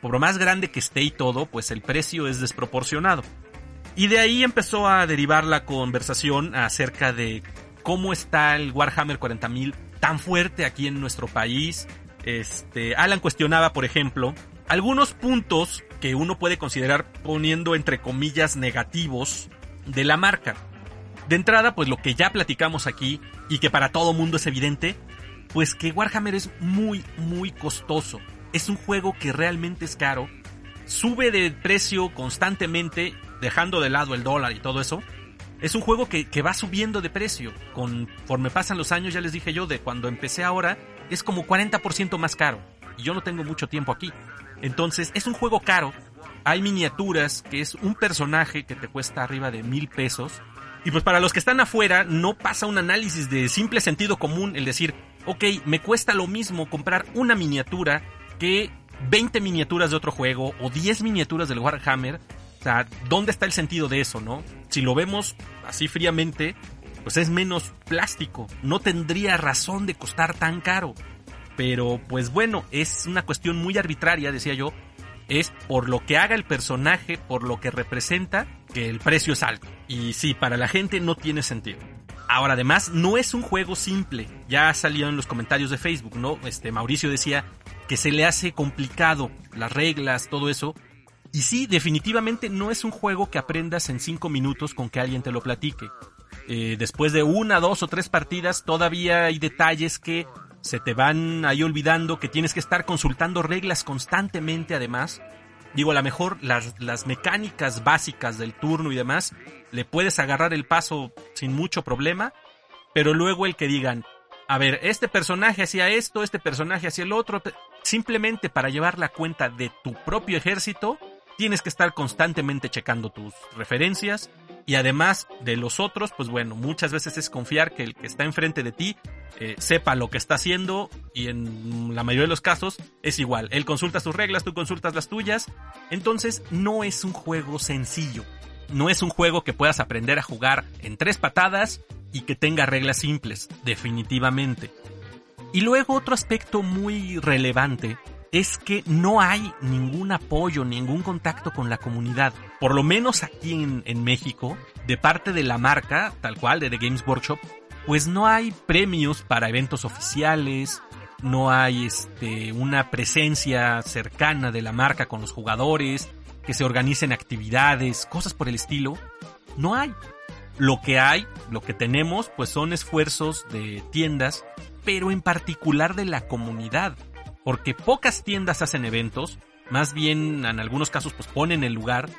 Por más grande que esté y todo, pues el precio es desproporcionado. Y de ahí empezó a derivar la conversación acerca de cómo está el Warhammer 40.000 tan fuerte aquí en nuestro país. Este, Alan cuestionaba, por ejemplo, algunos puntos que uno puede considerar poniendo entre comillas negativos de la marca. De entrada, pues lo que ya platicamos aquí y que para todo mundo es evidente, pues que Warhammer es muy, muy costoso. Es un juego que realmente es caro, sube de precio constantemente dejando de lado el dólar y todo eso, es un juego que, que va subiendo de precio. Conforme pasan los años, ya les dije yo, de cuando empecé ahora, es como 40% más caro. Y yo no tengo mucho tiempo aquí. Entonces, es un juego caro. Hay miniaturas que es un personaje que te cuesta arriba de mil pesos. Y pues para los que están afuera, no pasa un análisis de simple sentido común el decir, ok, me cuesta lo mismo comprar una miniatura que 20 miniaturas de otro juego o 10 miniaturas del Warhammer. O sea, ¿dónde está el sentido de eso, no? Si lo vemos así fríamente, pues es menos plástico. No tendría razón de costar tan caro. Pero pues bueno, es una cuestión muy arbitraria, decía yo. Es por lo que haga el personaje, por lo que representa, que el precio es alto. Y sí, para la gente no tiene sentido. Ahora, además, no es un juego simple. Ya salió en los comentarios de Facebook, ¿no? Este Mauricio decía que se le hace complicado las reglas, todo eso. Y sí, definitivamente no es un juego que aprendas en cinco minutos con que alguien te lo platique. Eh, después de una, dos o tres partidas, todavía hay detalles que se te van ahí olvidando, que tienes que estar consultando reglas constantemente además. Digo, a lo mejor las, las mecánicas básicas del turno y demás, le puedes agarrar el paso sin mucho problema, pero luego el que digan, a ver, este personaje hacía esto, este personaje hacía el otro, simplemente para llevar la cuenta de tu propio ejército, tienes que estar constantemente checando tus referencias y además de los otros, pues bueno, muchas veces es confiar que el que está enfrente de ti eh, sepa lo que está haciendo y en la mayoría de los casos es igual. Él consulta sus reglas, tú consultas las tuyas. Entonces no es un juego sencillo. No es un juego que puedas aprender a jugar en tres patadas y que tenga reglas simples, definitivamente. Y luego otro aspecto muy relevante es que no hay ningún apoyo, ningún contacto con la comunidad. Por lo menos aquí en, México, de parte de la marca, tal cual, de The Games Workshop, pues no hay premios para eventos oficiales, no hay este, una presencia cercana de la marca con los jugadores, que se organicen actividades, cosas por el estilo. No hay. Lo que hay, lo que tenemos, pues son esfuerzos de tiendas, pero en particular de la comunidad porque pocas tiendas hacen eventos, más bien en algunos casos pues ponen el lugar,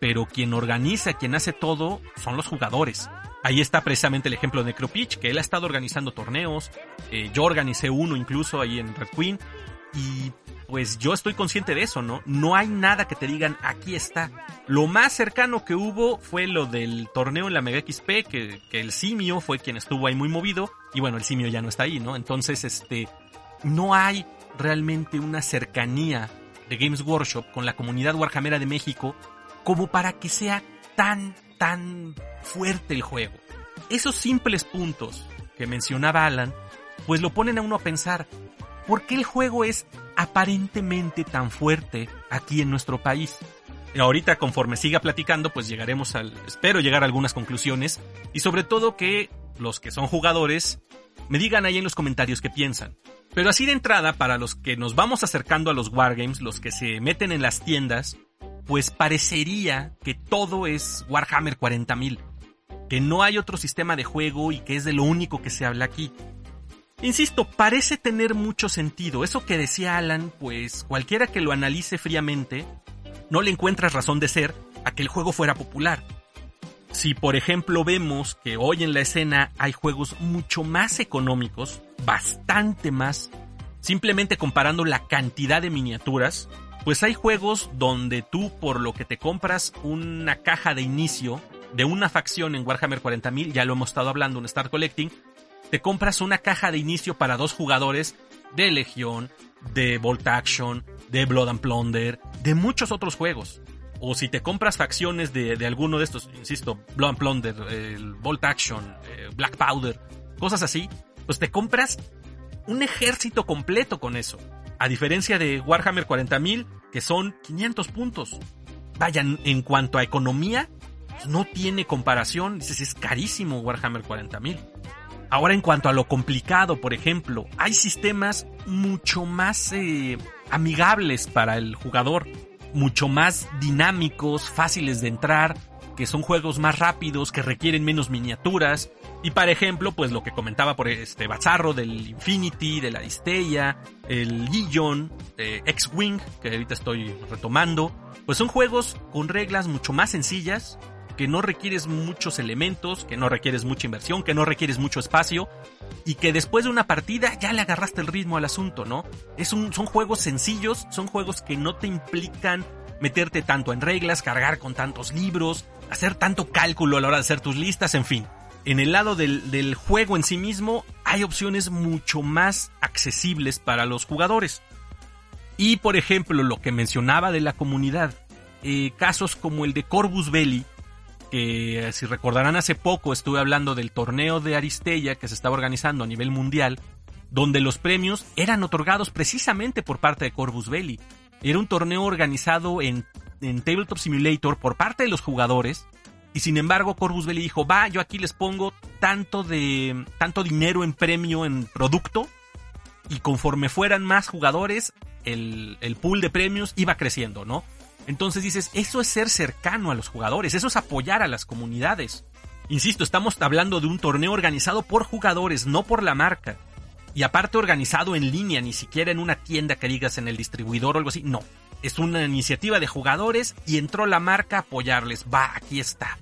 pero quien organiza, quien hace todo son los jugadores. Ahí está precisamente el ejemplo de Necropitch, que él ha estado organizando torneos, eh, yo organicé uno incluso ahí en Red Queen, y pues yo estoy consciente de eso, ¿no? No hay nada que te digan, aquí está. Lo más cercano que hubo fue lo del torneo en la Mega XP, que, que el simio fue quien estuvo ahí muy movido, y bueno, el simio ya no está ahí, ¿no? Entonces, este, no hay realmente una cercanía de Games Workshop con la comunidad Warhammera de México como para que sea tan, tan fuerte el juego. Esos simples puntos que mencionaba Alan, pues lo ponen a uno a pensar, ¿por qué el juego es aparentemente tan fuerte aquí en nuestro país? Ahorita conforme siga platicando, pues llegaremos al, espero llegar a algunas conclusiones y sobre todo que los que son jugadores me digan ahí en los comentarios qué piensan. Pero así de entrada, para los que nos vamos acercando a los wargames, los que se meten en las tiendas, pues parecería que todo es Warhammer 40.000, que no hay otro sistema de juego y que es de lo único que se habla aquí. Insisto, parece tener mucho sentido. Eso que decía Alan, pues cualquiera que lo analice fríamente, no le encuentra razón de ser a que el juego fuera popular. Si por ejemplo vemos que hoy en la escena hay juegos mucho más económicos, bastante más, simplemente comparando la cantidad de miniaturas, pues hay juegos donde tú por lo que te compras una caja de inicio de una facción en Warhammer 40.000, ya lo hemos estado hablando en Star Collecting, te compras una caja de inicio para dos jugadores de Legión, de Bolt Action, de Blood and Plunder, de muchos otros juegos o si te compras facciones de, alguno de estos, insisto, and Plunder, el Bolt Action, eh, Black Powder, cosas así, pues te compras un ejército completo con eso. A diferencia de Warhammer 40.000, que son 500 puntos. Vayan, en cuanto a economía, pues no tiene comparación. Dices, es carísimo Warhammer 40.000. Ahora, en cuanto a lo complicado, por ejemplo, hay sistemas mucho más eh, amigables para el jugador mucho más dinámicos, fáciles de entrar, que son juegos más rápidos, que requieren menos miniaturas. Y para ejemplo, pues lo que comentaba por este Bazarro del Infinity, de la Distella, el Legion, X-Wing, que ahorita estoy retomando, pues son juegos con reglas mucho más sencillas, que no requieres muchos elementos, que no requieres mucha inversión, que no requieres mucho espacio y que después de una partida ya le agarraste el ritmo al asunto, ¿no? Es un, son juegos sencillos, son juegos que no te implican meterte tanto en reglas, cargar con tantos libros, hacer tanto cálculo a la hora de hacer tus listas, en fin. En el lado del, del juego en sí mismo hay opciones mucho más accesibles para los jugadores. Y por ejemplo, lo que mencionaba de la comunidad, eh, casos como el de Corvus Belli, que si recordarán hace poco estuve hablando del torneo de Aristella que se estaba organizando a nivel mundial, donde los premios eran otorgados precisamente por parte de Corvus Belli. Era un torneo organizado en, en Tabletop Simulator por parte de los jugadores, y sin embargo Corvus Belli dijo, va, yo aquí les pongo tanto de tanto dinero en premio en producto y conforme fueran más jugadores, el, el pool de premios iba creciendo, ¿no? Entonces dices, eso es ser cercano a los jugadores, eso es apoyar a las comunidades. Insisto, estamos hablando de un torneo organizado por jugadores, no por la marca. Y aparte organizado en línea, ni siquiera en una tienda que digas en el distribuidor o algo así. No, es una iniciativa de jugadores y entró la marca a apoyarles. Va, aquí está.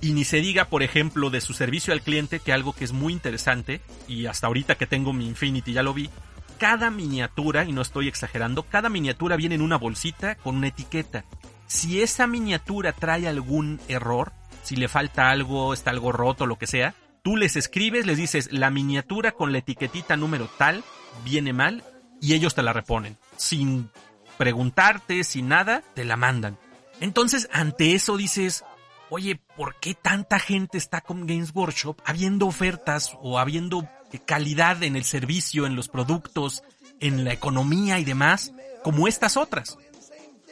Y ni se diga, por ejemplo, de su servicio al cliente, que algo que es muy interesante, y hasta ahorita que tengo mi Infinity ya lo vi, cada miniatura, y no estoy exagerando, cada miniatura viene en una bolsita con una etiqueta. Si esa miniatura trae algún error, si le falta algo, está algo roto, lo que sea, tú les escribes, les dices, la miniatura con la etiquetita número tal viene mal y ellos te la reponen. Sin preguntarte, sin nada, te la mandan. Entonces, ante eso dices, oye, ¿por qué tanta gente está con Games Workshop habiendo ofertas o habiendo calidad en el servicio, en los productos, en la economía y demás, como estas otras.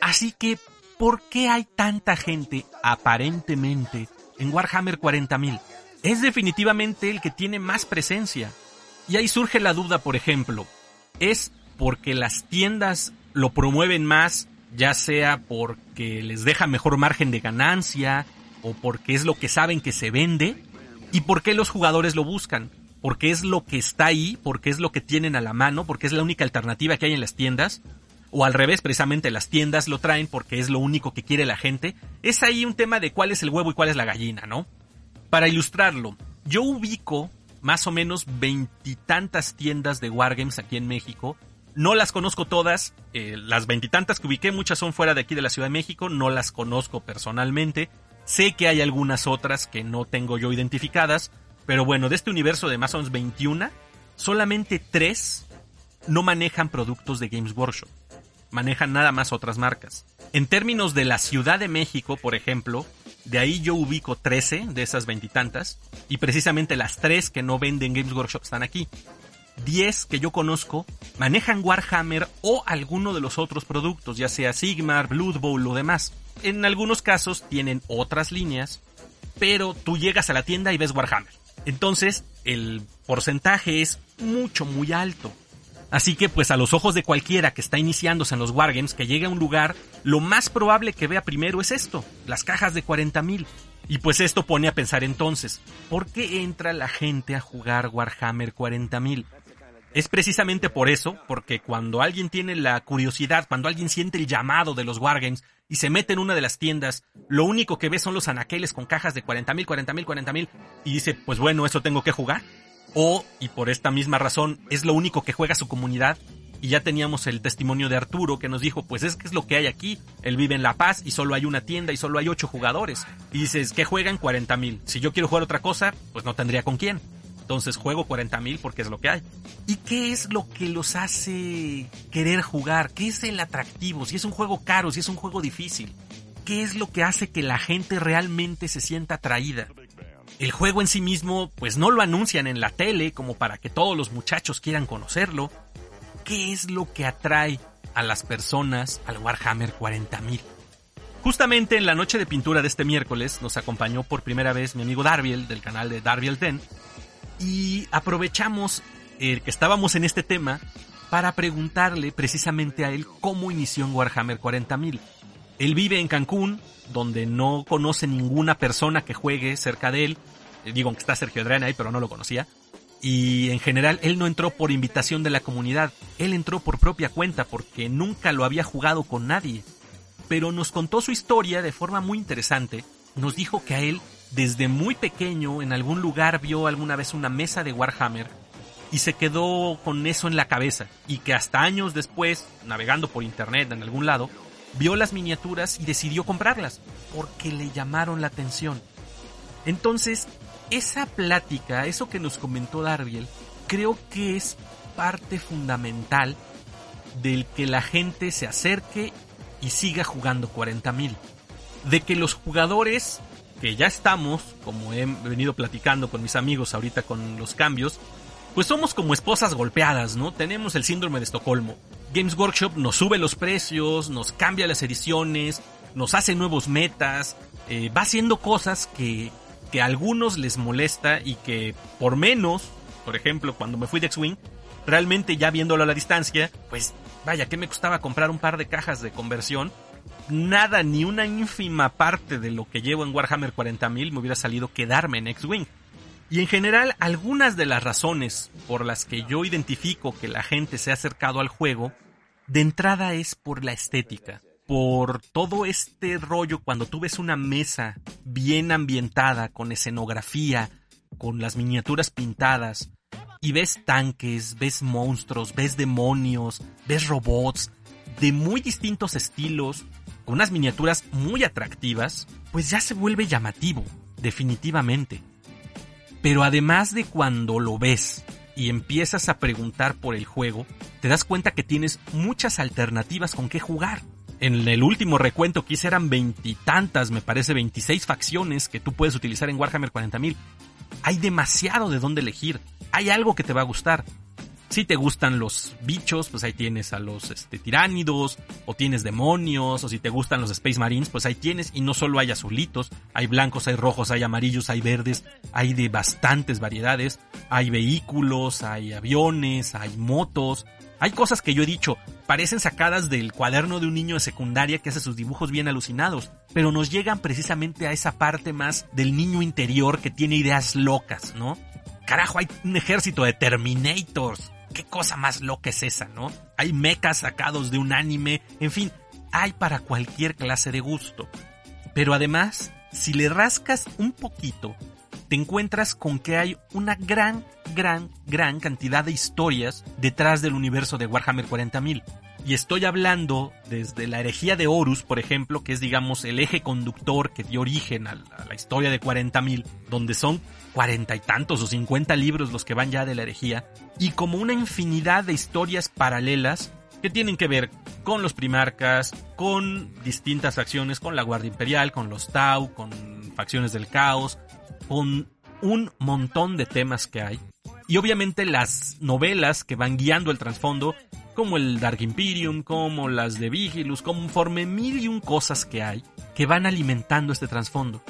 Así que, ¿por qué hay tanta gente aparentemente en Warhammer 40.000? Es definitivamente el que tiene más presencia. Y ahí surge la duda, por ejemplo, ¿es porque las tiendas lo promueven más, ya sea porque les deja mejor margen de ganancia, o porque es lo que saben que se vende? ¿Y por qué los jugadores lo buscan? Porque es lo que está ahí, porque es lo que tienen a la mano, porque es la única alternativa que hay en las tiendas, o al revés, precisamente las tiendas lo traen porque es lo único que quiere la gente, es ahí un tema de cuál es el huevo y cuál es la gallina, ¿no? Para ilustrarlo, yo ubico más o menos veintitantas tiendas de Wargames aquí en México, no las conozco todas, eh, las veintitantas que ubiqué, muchas son fuera de aquí de la Ciudad de México, no las conozco personalmente, sé que hay algunas otras que no tengo yo identificadas, pero bueno, de este universo de menos 21, solamente 3 no manejan productos de Games Workshop. Manejan nada más otras marcas. En términos de la Ciudad de México, por ejemplo, de ahí yo ubico 13 de esas veintitantas. Y, precisamente las 3 que no venden Games Workshop están aquí. 10 que yo conozco manejan Warhammer o alguno de los otros productos, ya sea Sigmar, Blood Bowl o demás. En algunos casos tienen otras líneas, pero tú llegas a la tienda y ves Warhammer. Entonces, el porcentaje es mucho, muy alto. Así que, pues a los ojos de cualquiera que está iniciándose en los Wargames, que llegue a un lugar, lo más probable que vea primero es esto, las cajas de 40.000. Y pues esto pone a pensar entonces, ¿por qué entra la gente a jugar Warhammer 40.000? Es precisamente por eso, porque cuando alguien tiene la curiosidad, cuando alguien siente el llamado de los Wargames y se mete en una de las tiendas, lo único que ve son los anaqueles con cajas de 40 mil, 40 mil, 40 mil, y dice, pues bueno, eso tengo que jugar. O, y por esta misma razón, es lo único que juega su comunidad. Y ya teníamos el testimonio de Arturo que nos dijo, pues es que es lo que hay aquí. Él vive en La Paz y solo hay una tienda y solo hay ocho jugadores. Y dices, ¿qué juegan? 40 mil. Si yo quiero jugar otra cosa, pues no tendría con quién. Entonces juego 40 mil porque es lo que hay. ¿Y qué es lo que los hace querer jugar? ¿Qué es el atractivo? Si es un juego caro, si es un juego difícil. ¿Qué es lo que hace que la gente realmente se sienta atraída? El juego en sí mismo, pues no lo anuncian en la tele como para que todos los muchachos quieran conocerlo. ¿Qué es lo que atrae a las personas al Warhammer 40.000? Justamente en la noche de pintura de este miércoles nos acompañó por primera vez mi amigo Darbiel del canal de Darbiel Ten y aprovechamos el que estábamos en este tema para preguntarle precisamente a él cómo inició en Warhammer 40.000. Él vive en Cancún, donde no conoce ninguna persona que juegue cerca de él. Eh, digo, que está Sergio Adrián ahí, pero no lo conocía. Y en general, él no entró por invitación de la comunidad. Él entró por propia cuenta porque nunca lo había jugado con nadie. Pero nos contó su historia de forma muy interesante. Nos dijo que a él desde muy pequeño en algún lugar vio alguna vez una mesa de Warhammer y se quedó con eso en la cabeza y que hasta años después, navegando por internet en algún lado, vio las miniaturas y decidió comprarlas porque le llamaron la atención. Entonces, esa plática, eso que nos comentó Darbiel, creo que es parte fundamental del que la gente se acerque y siga jugando 40.000. De que los jugadores que ya estamos, como he venido platicando con mis amigos ahorita con los cambios, pues somos como esposas golpeadas, ¿no? Tenemos el síndrome de Estocolmo. Games Workshop nos sube los precios, nos cambia las ediciones, nos hace nuevos metas, eh, va haciendo cosas que, que a algunos les molesta y que por menos, por ejemplo, cuando me fui de X-Wing, realmente ya viéndolo a la distancia, pues vaya, ¿qué me costaba comprar un par de cajas de conversión? Nada, ni una ínfima parte de lo que llevo en Warhammer 40.000 me hubiera salido quedarme en X-Wing. Y en general, algunas de las razones por las que yo identifico que la gente se ha acercado al juego, de entrada es por la estética. Por todo este rollo cuando tú ves una mesa bien ambientada, con escenografía, con las miniaturas pintadas, y ves tanques, ves monstruos, ves demonios, ves robots, de muy distintos estilos, con unas miniaturas muy atractivas, pues ya se vuelve llamativo, definitivamente. Pero además de cuando lo ves y empiezas a preguntar por el juego, te das cuenta que tienes muchas alternativas con qué jugar. En el último recuento que eran veintitantas, me parece 26 facciones que tú puedes utilizar en Warhammer 40.000. Hay demasiado de dónde elegir. Hay algo que te va a gustar. Si te gustan los bichos, pues ahí tienes a los este, tiránidos, o tienes demonios, o si te gustan los Space Marines, pues ahí tienes, y no solo hay azulitos, hay blancos, hay rojos, hay amarillos, hay verdes, hay de bastantes variedades, hay vehículos, hay aviones, hay motos, hay cosas que yo he dicho, parecen sacadas del cuaderno de un niño de secundaria que hace sus dibujos bien alucinados, pero nos llegan precisamente a esa parte más del niño interior que tiene ideas locas, ¿no? Carajo, hay un ejército de Terminators, qué cosa más loca es esa, ¿no? Hay mechas sacados de un anime, en fin, hay para cualquier clase de gusto. Pero además, si le rascas un poquito, te encuentras con que hay una gran, gran, gran cantidad de historias detrás del universo de Warhammer 40.000. Y estoy hablando desde la herejía de Horus, por ejemplo, que es digamos el eje conductor que dio origen a la, historia de 40.000, donde son cuarenta y tantos o cincuenta libros los que van ya de la herejía, y como una infinidad de historias paralelas que tienen que ver con los primarcas, con distintas facciones, con la Guardia Imperial, con los Tau, con facciones del caos, con un montón de temas que hay. Y obviamente las novelas que van guiando el trasfondo como el Dark Imperium, como las de Vigilus, conforme mil y un cosas que hay que van alimentando este trasfondo.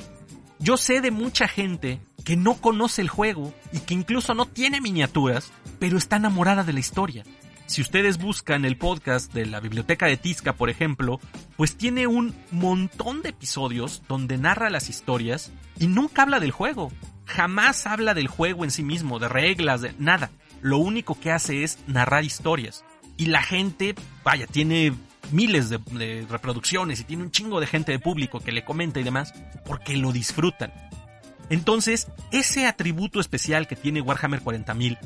Yo sé de mucha gente que no conoce el juego y que incluso no tiene miniaturas, pero está enamorada de la historia. Si ustedes buscan el podcast de la biblioteca de Tizca, por ejemplo, pues tiene un montón de episodios donde narra las historias y nunca habla del juego. Jamás habla del juego en sí mismo, de reglas, de nada. Lo único que hace es narrar historias y la gente, vaya, tiene miles de, reproducciones y tiene un chingo de gente de público que le comenta y demás, porque lo disfrutan. Entonces, ese atributo especial que tiene Warhammer 40.000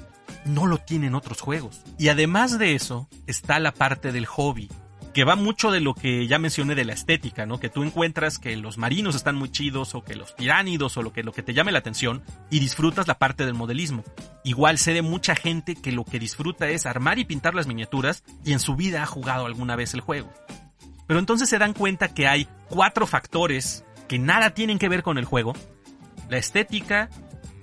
no lo tienen otros juegos. Y además de eso, está la parte del hobby, que va mucho de lo que ya mencioné de la estética, ¿no? Que tú encuentras que los marinos están muy chidos o que los tiránidos o lo que, lo que te llame la atención y disfrutas la parte del modelismo. Igual sé de mucha gente que lo que disfruta es armar y pintar las miniaturas y en su vida ha jugado alguna vez el juego. Pero entonces se dan cuenta que hay cuatro factores que nada tienen que ver con el juego. La estética,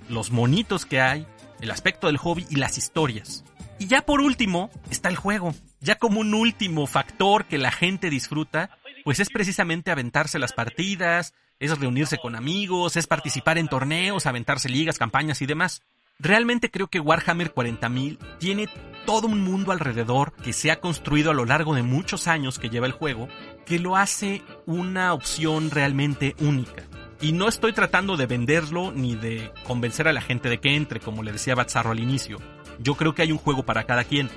los monitos que hay, el aspecto del hobby y las historias. Y ya por último está el juego. Ya como un último factor que la gente disfruta, pues es precisamente aventarse las partidas, es reunirse con amigos, es participar en torneos, aventarse ligas, campañas y demás. Realmente creo que Warhammer 40.000 tiene todo un mundo alrededor que se ha construido a lo largo de muchos años que lleva el juego, que lo hace una opción realmente única. Y no estoy tratando de venderlo ni de convencer a la gente de que entre, como le decía Batzarro al inicio. Yo creo que hay un juego para cada quien.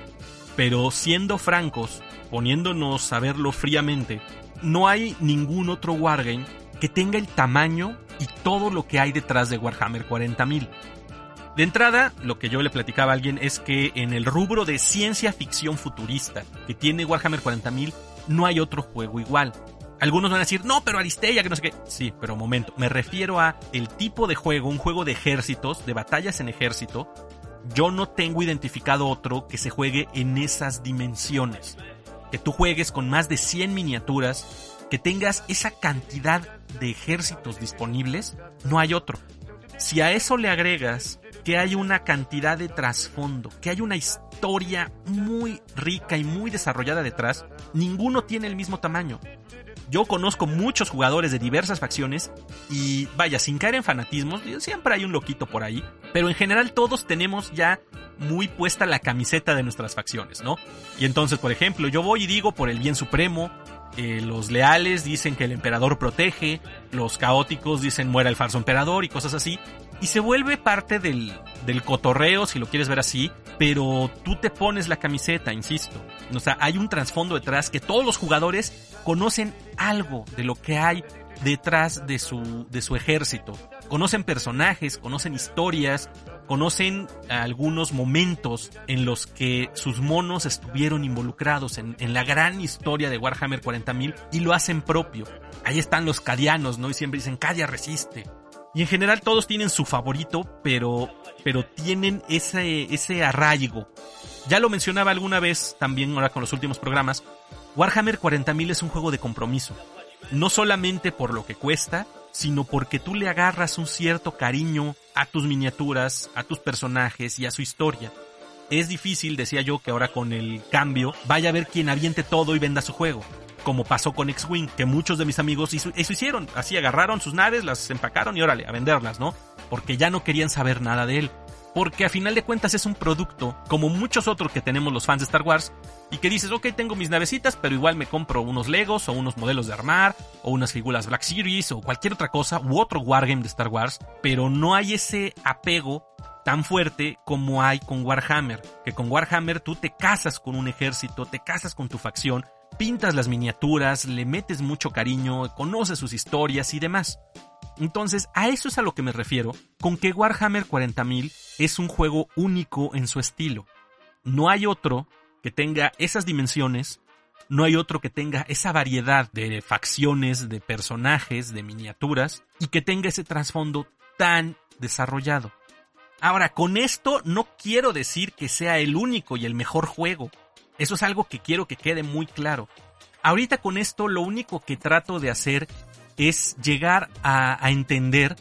Pero siendo francos, poniéndonos a verlo fríamente, no hay ningún otro wargame que tenga el tamaño y todo lo que hay detrás de Warhammer 40.000. De entrada, lo que yo le platicaba a alguien es que en el rubro de ciencia ficción futurista que tiene Warhammer 40.000, no hay otro juego igual. Algunos van a decir, no, pero Aristeia, que no sé qué. Sí, pero momento, me refiero a el tipo de juego, un juego de ejércitos, de batallas en ejército, yo no tengo identificado otro que se juegue en esas dimensiones. Que tú juegues con más de 100 miniaturas, que tengas esa cantidad de ejércitos disponibles, no hay otro. Si a eso le agregas que hay una cantidad de trasfondo, que hay una historia muy rica y muy desarrollada detrás, ninguno tiene el mismo tamaño. Yo conozco muchos jugadores de diversas facciones y vaya, sin caer en fanatismos, siempre hay un loquito por ahí, pero en general todos tenemos ya muy puesta la camiseta de nuestras facciones, ¿no? Y entonces, por ejemplo, yo voy y digo por el bien supremo, eh, los leales dicen que el emperador protege, los caóticos dicen muera el falso emperador y cosas así. Y se vuelve parte del, del cotorreo, si lo quieres ver así, pero tú te pones la camiseta, insisto. O sea, hay un trasfondo detrás que todos los jugadores conocen algo de lo que hay detrás de su, de su ejército. Conocen personajes, conocen historias, conocen algunos momentos en los que sus monos estuvieron involucrados en, la gran historia de Warhammer 40.000 y lo hacen propio. Ahí están los cadianos, ¿no? Y siempre dicen, Cadia resiste. Y en general todos tienen su favorito, pero, pero tienen ese, ese arraigo. Ya lo mencionaba alguna vez también ahora con los últimos programas. Warhammer 40.000 es un juego de compromiso. No solamente por lo que cuesta, sino porque tú le agarras un cierto cariño a tus miniaturas, a tus personajes y a su historia. Es difícil, decía yo, que ahora con el cambio vaya a ver quien aviente todo y venda su juego. Como pasó con X-Wing, que muchos de mis amigos eso hicieron. Así agarraron sus naves, las empacaron y órale, a venderlas, ¿no? Porque ya no querían saber nada de él porque a final de cuentas es un producto, como muchos otros que tenemos los fans de Star Wars, y que dices, ok, tengo mis navecitas, pero igual me compro unos Legos o unos modelos de armar, o unas figuras Black Series, o cualquier otra cosa, u otro Wargame de Star Wars, pero no hay ese apego tan fuerte como hay con Warhammer, que con Warhammer tú te casas con un ejército, te casas con tu facción, pintas las miniaturas, le metes mucho cariño, conoces sus historias y demás. Entonces, a eso es a lo que me refiero con que Warhammer 40.000 es un juego único en su estilo. No hay otro que tenga esas dimensiones, no hay otro que tenga esa variedad de facciones, de personajes, de miniaturas y que tenga ese trasfondo tan desarrollado. Ahora, con esto no quiero decir que sea el único y el mejor juego. Eso es algo que quiero que quede muy claro. Ahorita con esto lo único que trato de hacer es llegar a, entender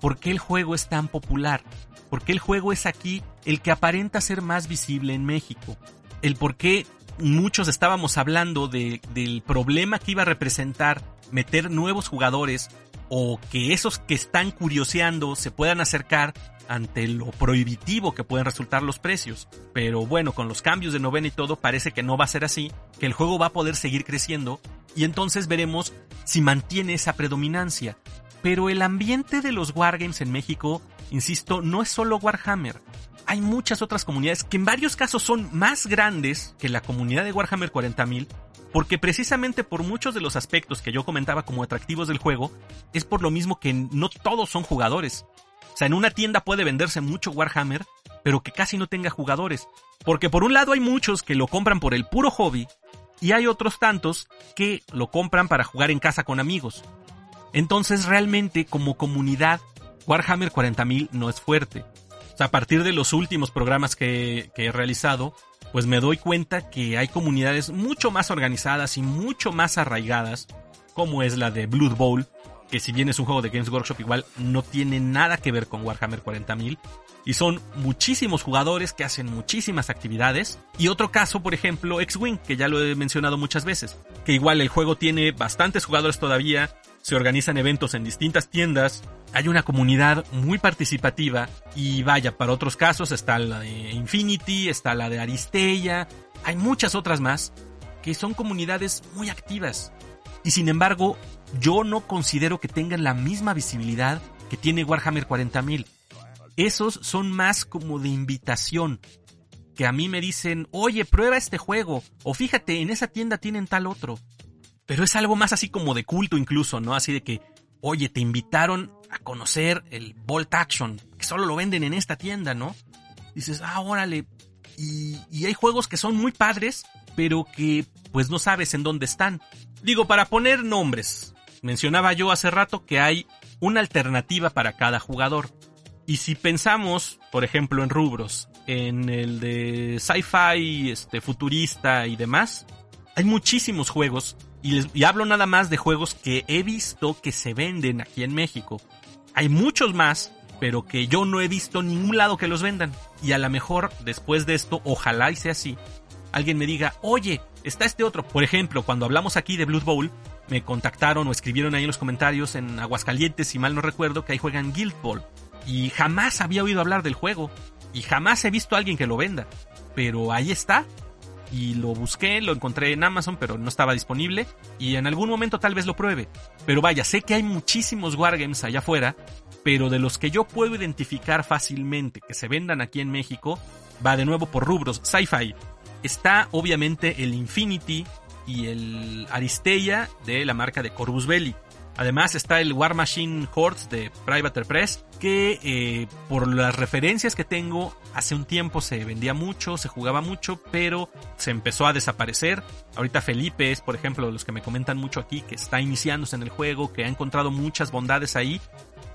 por qué el juego es tan popular, por qué el juego es aquí el que aparenta ser más visible en México, el por qué muchos estábamos hablando de, del problema que iba a representar meter nuevos jugadores o que esos que están curioseando se puedan acercar ante lo prohibitivo que pueden resultar los precios. Pero bueno, con los cambios de novena y todo parece que no va a ser así, que el juego va a poder seguir creciendo y entonces veremos si mantiene esa predominancia. Pero el ambiente de los wargames en México, insisto, no es solo Warhammer. Hay muchas otras comunidades que en varios casos son más grandes que la comunidad de Warhammer 40.000 porque precisamente por muchos de los aspectos que yo comentaba como atractivos del juego, es por lo mismo que no todos son jugadores. O sea, en una tienda puede venderse mucho Warhammer, pero que casi no tenga jugadores. Porque por un lado hay muchos que lo compran por el puro hobby, y hay otros tantos que lo compran para jugar en casa con amigos. Entonces realmente como comunidad, Warhammer 40.000 no es fuerte. O sea, a partir de los últimos programas que, que he realizado, pues me doy cuenta que hay comunidades mucho más organizadas y mucho más arraigadas, como es la de Blood Bowl, que si bien es un juego de Games Workshop igual no tiene nada que ver con Warhammer 40.000 y son muchísimos jugadores que hacen muchísimas actividades. Y otro caso, por ejemplo, X-Wing, que ya lo he mencionado muchas veces, que igual el juego tiene bastantes jugadores todavía, se organizan eventos en distintas tiendas, hay una comunidad muy participativa y vaya, para otros casos está la de Infinity, está la de Aristella, hay muchas otras más que son comunidades muy activas. Y sin embargo, yo no considero que tengan la misma visibilidad que tiene Warhammer 40.000. Esos son más como de invitación. Que a mí me dicen, oye, prueba este juego. O fíjate, en esa tienda tienen tal otro. Pero es algo más así como de culto incluso, ¿no? Así de que, oye, te invitaron a conocer el Bolt Action, que solo lo venden en esta tienda, ¿no? Dices, ah, órale. Y, y hay juegos que son muy padres, pero que pues no sabes en dónde están. Digo, para poner nombres, mencionaba yo hace rato que hay una alternativa para cada jugador. Y si pensamos, por ejemplo, en rubros, en el de sci-fi, este, futurista y demás, hay muchísimos juegos, y, y hablo nada más de juegos que he visto que se venden aquí en México. Hay muchos más, pero que yo no he visto ningún lado que los vendan. Y a lo mejor, después de esto, ojalá y sea así, alguien me diga, oye, está este otro. Por ejemplo, cuando hablamos aquí de Blood Bowl, me contactaron o escribieron ahí en los comentarios en Aguascalientes, si mal no recuerdo, que ahí juegan Guild Ball. Y jamás había oído hablar del juego. Y jamás he visto a alguien que lo venda. Pero ahí está. Y lo busqué, lo encontré en Amazon, pero no estaba disponible. Y en algún momento tal vez lo pruebe. Pero vaya, sé que hay muchísimos wargames allá afuera. Pero de los que yo puedo identificar fácilmente que se vendan aquí en México, va de nuevo por rubros. Sci-fi. Está obviamente el Infinity y el Aristeia de la marca de Corvus Belli. Además está el War Machine Hordes de Private Press, que eh, por las referencias que tengo, hace un tiempo se vendía mucho, se jugaba mucho, pero se empezó a desaparecer. Ahorita Felipe es, por ejemplo, de los que me comentan mucho aquí, que está iniciándose en el juego, que ha encontrado muchas bondades ahí,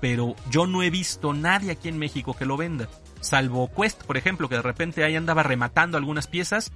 pero yo no he visto nadie aquí en México que lo venda. Salvo Quest, por ejemplo, que de repente ahí andaba rematando algunas piezas,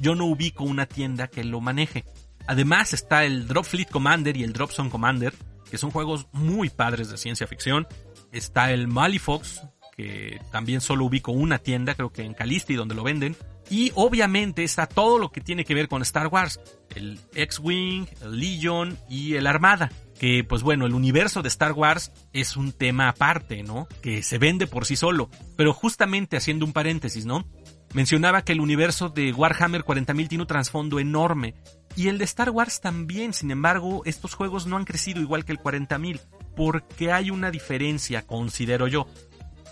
yo no ubico una tienda que lo maneje. Además está el Drop Fleet Commander y el Drop Commander, que son juegos muy padres de ciencia ficción. Está el Malifox, que también solo ubico una tienda, creo que en Calisti, donde lo venden. Y obviamente está todo lo que tiene que ver con Star Wars. El X-Wing, el Legion y el Armada. Que pues bueno, el universo de Star Wars es un tema aparte, ¿no? Que se vende por sí solo. Pero justamente haciendo un paréntesis, ¿no? Mencionaba que el universo de Warhammer 40.000 tiene un trasfondo enorme. Y el de Star Wars también, sin embargo, estos juegos no han crecido igual que el 40.000. Porque hay una diferencia, considero yo.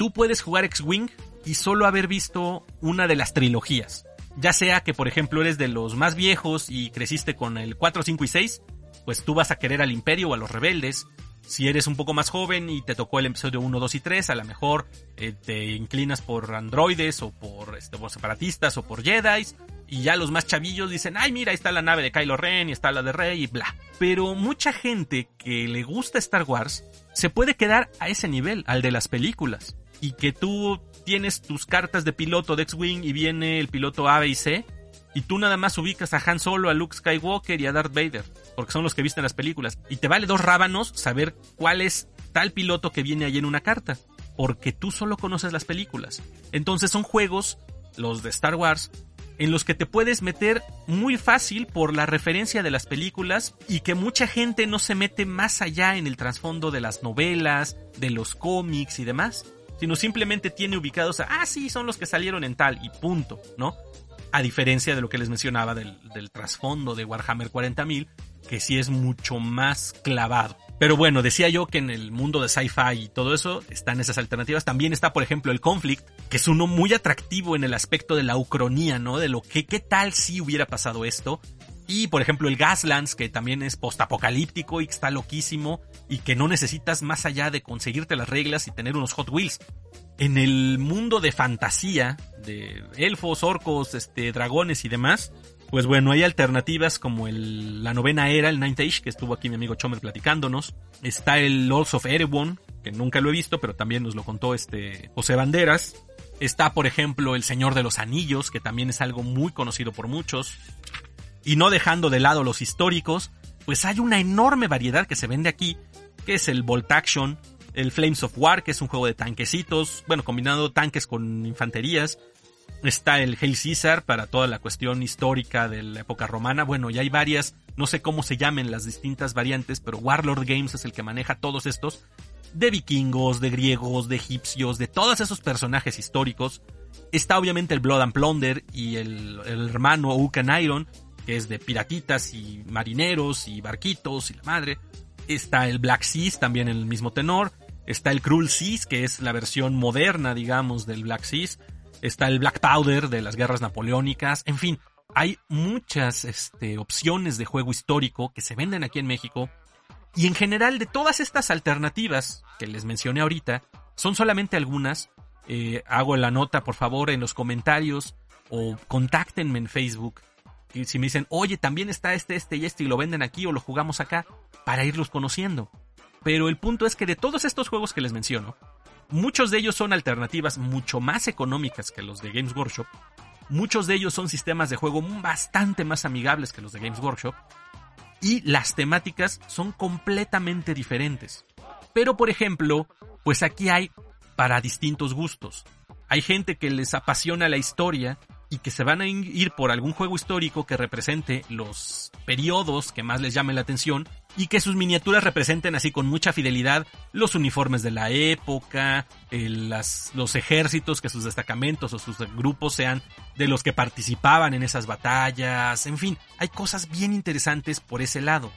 Tú puedes jugar X-Wing y solo haber visto una de las trilogías. Ya sea que, por ejemplo, eres de los más viejos y creciste con el 4, 5 y 6, pues tú vas a querer al Imperio o a los rebeldes. Si eres un poco más joven y te tocó el episodio 1, 2 y 3, a lo mejor eh, te inclinas por androides o por, este, por separatistas o por Jedi. Y ya los más chavillos dicen, ay mira, ahí está la nave de Kylo Ren y está la de Rey y bla. Pero mucha gente que le gusta Star Wars se puede quedar a ese nivel, al de las películas. Y que tú tienes tus cartas de piloto de X-Wing y viene el piloto A, B y C. Y tú nada más ubicas a Han Solo, a Luke Skywalker y a Darth Vader porque son los que viste en las películas. Y te vale dos rábanos saber cuál es tal piloto que viene ahí en una carta, porque tú solo conoces las películas. Entonces son juegos, los de Star Wars, en los que te puedes meter muy fácil por la referencia de las películas y que mucha gente no se mete más allá en el trasfondo de las novelas, de los cómics y demás, sino simplemente tiene ubicados a, ah, sí, son los que salieron en tal y punto, ¿no? A diferencia de lo que les mencionaba del, del trasfondo de Warhammer 40.000, que sí es mucho más clavado. Pero bueno, decía yo que en el mundo de sci-fi y todo eso están esas alternativas. También está, por ejemplo, el Conflict, que es uno muy atractivo en el aspecto de la ucronía, ¿no? De lo que, qué tal si hubiera pasado esto. Y, por ejemplo, el Gaslands, que también es postapocalíptico y que está loquísimo y que no necesitas más allá de conseguirte las reglas y tener unos Hot Wheels. En el mundo de fantasía, de elfos, orcos, este, dragones y demás, pues bueno, hay alternativas como el, la novena era, el Ninth Age, que estuvo aquí mi amigo Chomer platicándonos. Está el Lords of Erebon, que nunca lo he visto, pero también nos lo contó este José Banderas. Está, por ejemplo, El Señor de los Anillos, que también es algo muy conocido por muchos. Y no dejando de lado los históricos, pues hay una enorme variedad que se vende aquí, que es el Bolt Action, el Flames of War, que es un juego de tanquecitos, bueno, combinando tanques con infanterías, Está el Hail Caesar para toda la cuestión histórica de la época romana. Bueno, ya hay varias, no sé cómo se llamen las distintas variantes, pero Warlord Games es el que maneja todos estos. De vikingos, de griegos, de egipcios, de todos esos personajes históricos. Está obviamente el Blood and Plunder y el, hermano Ucan Iron, que es de piratitas y marineros y barquitos y la madre. Está el Black Seas, también en el mismo tenor. Está el Cruel Seas, que es la versión moderna, digamos, del Black Seas está el Black Powder de las guerras napoleónicas, en fin, hay muchas este, opciones de juego histórico que se venden aquí en México y en general de todas estas alternativas que les mencioné ahorita, son solamente algunas. Eh, hago la nota por favor en los comentarios o contáctenme en Facebook. Y si me dicen, oye, también está este, este y este y lo venden aquí o lo jugamos acá, para irlos conociendo. Pero el punto es que de todos estos juegos que les menciono, Muchos de ellos son alternativas mucho más económicas que los de Games Workshop. Muchos de ellos son sistemas de juego bastante más amigables que los de Games Workshop. Y las temáticas son completamente diferentes. Pero por ejemplo, pues aquí hay para distintos gustos. Hay gente que les apasiona la historia y que se van a ir por algún juego histórico que represente los periodos que más les llame la atención y que sus miniaturas representen así con mucha fidelidad los uniformes de la época, los ejércitos, que sus destacamentos o sus grupos sean de los que participaban en esas batallas, en fin, hay cosas bien interesantes por ese lado.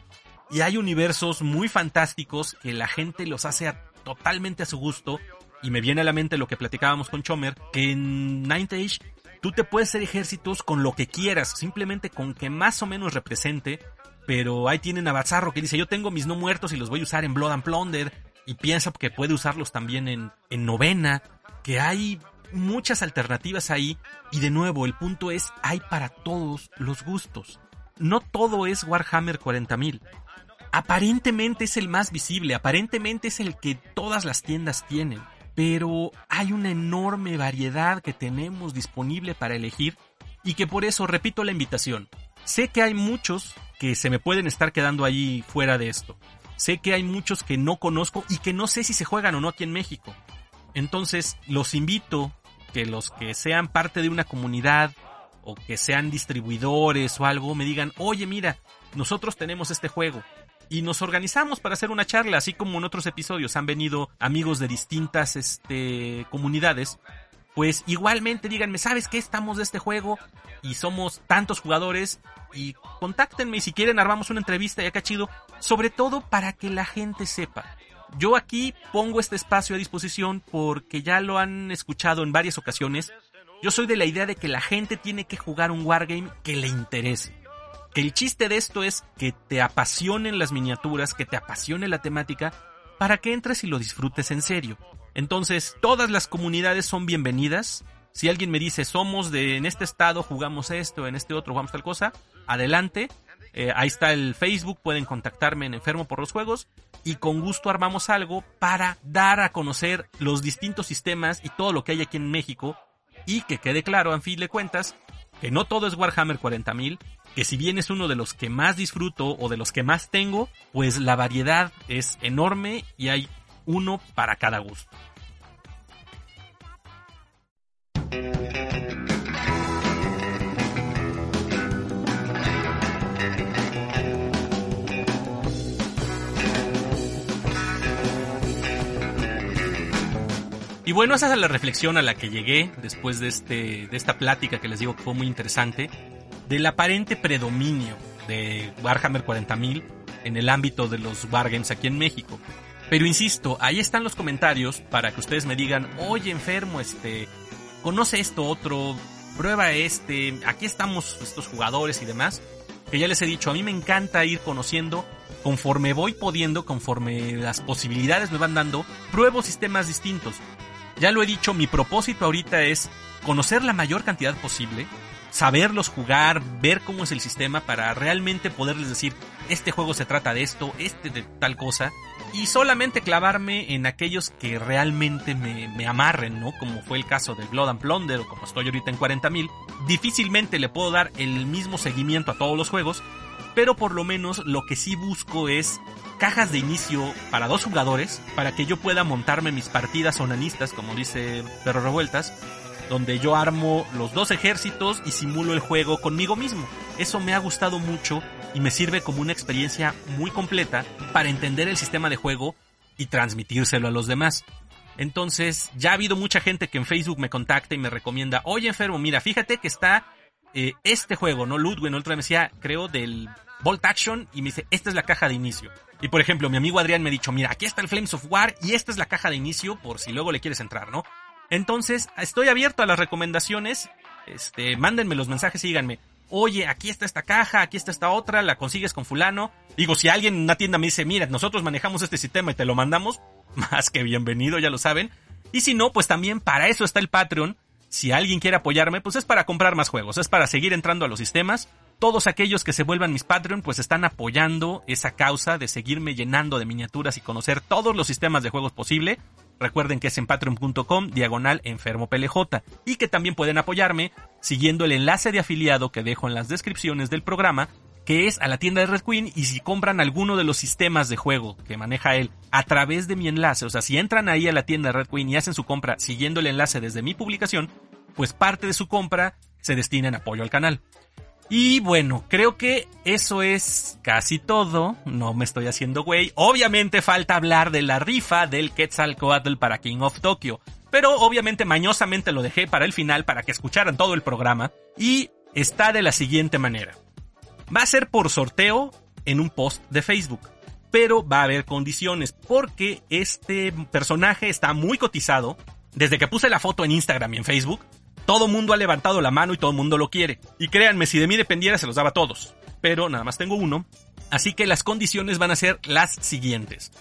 Y hay universos muy fantásticos que la gente los hace totalmente a su gusto y me viene a la mente lo que platicábamos con Chomer, que en Ninth Age tú te puedes hacer ejércitos con lo que quieras, simplemente con que más o menos represente, pero ahí tienen a Bazarro que dice, yo tengo mis no muertos y los voy a usar en Blood and Plunder, y piensa que puede usarlos también en, en novena, que hay muchas alternativas ahí, y de nuevo, el punto es, hay para todos los gustos. No todo es Warhammer 40.000 aparentemente es el más visible, aparentemente es el que todas las tiendas tienen pero hay una enorme variedad que tenemos disponible para elegir y que por eso repito la invitación. Sé que hay muchos que se me pueden estar quedando ahí fuera de esto. Sé que hay muchos que no conozco y que no sé si se juegan o no aquí en México. Entonces los invito que los que sean parte de una comunidad o que sean distribuidores o algo me digan, oye mira, nosotros tenemos este juego, y nos organizamos para hacer una charla, así como en otros episodios han venido amigos de distintas este, comunidades. Pues igualmente díganme, ¿sabes qué? Estamos de este juego y somos tantos jugadores y contáctenme y si quieren armamos una entrevista y acá chido, sobre todo para que la gente sepa. Yo aquí pongo este espacio a disposición porque ya lo han escuchado en varias ocasiones. Yo soy de la idea de que la gente tiene que jugar un wargame que le interese que el chiste de esto es que te apasionen las miniaturas, que te apasione la temática, para que entres y lo disfrutes en serio. Entonces, todas las comunidades son bienvenidas. Si alguien me dice, somos de en este estado, jugamos esto, en este otro, jugamos tal cosa, adelante. Eh, ahí está el Facebook, pueden contactarme en Enfermo por los Juegos y con gusto armamos algo para dar a conocer los distintos sistemas y todo lo que hay aquí en México y que quede claro, en fin de cuentas, que no todo es Warhammer 40.000, que si bien es uno de los que más disfruto o de los que más tengo, pues la variedad es enorme y hay uno para cada gusto. Y bueno, esa es la reflexión a la que llegué después de, este, de esta plática que les digo que fue muy interesante del aparente predominio de Warhammer 40.000 en el ámbito de los wargames aquí en México. Pero insisto, ahí están los comentarios para que ustedes me digan, oye enfermo, este, conoce esto otro, prueba este, aquí estamos estos jugadores y demás. Que ya les he dicho, a mí me encanta ir conociendo, conforme voy pudiendo, conforme las posibilidades me van dando, pruebo sistemas distintos. Ya lo he dicho, mi propósito ahorita es conocer la mayor cantidad posible, saberlos jugar, ver cómo es el sistema para realmente poderles decir, este juego se trata de esto, este de tal cosa, y solamente clavarme en aquellos que realmente me, amarren, ¿no? Como fue el caso del Blood and Plunder o como estoy ahorita en 40.000, difícilmente le puedo dar el mismo seguimiento a todos los juegos, pero por lo menos lo que sí busco es cajas de inicio para dos jugadores, para que yo pueda montarme mis partidas onanistas, como dice Perro Revueltas, donde yo armo los dos ejércitos y simulo el juego conmigo mismo. Eso me ha gustado mucho y me sirve como una experiencia muy completa para entender el sistema de juego y transmitírselo a los demás. Entonces, ya ha habido mucha gente que en Facebook me contacta y me recomienda, oye enfermo, mira, fíjate que está eh, este juego, ¿no? Ludwig, otra me decía, creo, del Bolt Action, y me dice, esta es la caja de inicio. Y por ejemplo, mi amigo Adrián me ha dicho, mira, aquí está el Flames of War y esta es la caja de inicio por si luego le quieres entrar, ¿no? Entonces, estoy abierto a las recomendaciones. Este, mándenme los mensajes y díganme, oye, aquí está esta caja, aquí está esta otra, la consigues con fulano. Digo, si alguien en una tienda me dice, mira, nosotros manejamos este sistema y te lo mandamos, más que bienvenido, ya lo saben. Y si no, pues también para eso está el Patreon. Si alguien quiere apoyarme, pues es para comprar más juegos, es para seguir entrando a los sistemas. Todos aquellos que se vuelvan mis Patreon, pues están apoyando esa causa de seguirme llenando de miniaturas y conocer todos los sistemas de juegos posible. Recuerden que es en patreon.com diagonal enfermo PLJ y que también pueden apoyarme siguiendo el enlace de afiliado que dejo en las descripciones del programa que es a la tienda de Red Queen y si compran alguno de los sistemas de juego que maneja él a través de mi enlace, o sea, si entran ahí a la tienda de Red Queen y hacen su compra siguiendo el enlace desde mi publicación, pues parte de su compra se destina en apoyo al canal. Y bueno, creo que eso es casi todo. No me estoy haciendo güey. Obviamente falta hablar de la rifa del Quetzalcoatl para King of Tokyo. Pero obviamente mañosamente lo dejé para el final para que escucharan todo el programa. Y está de la siguiente manera. Va a ser por sorteo en un post de Facebook. Pero va a haber condiciones porque este personaje está muy cotizado. Desde que puse la foto en Instagram y en Facebook, todo mundo ha levantado la mano y todo mundo lo quiere. Y créanme, si de mí dependiera se los daba a todos. Pero nada más tengo uno. Así que las condiciones van a ser las siguientes.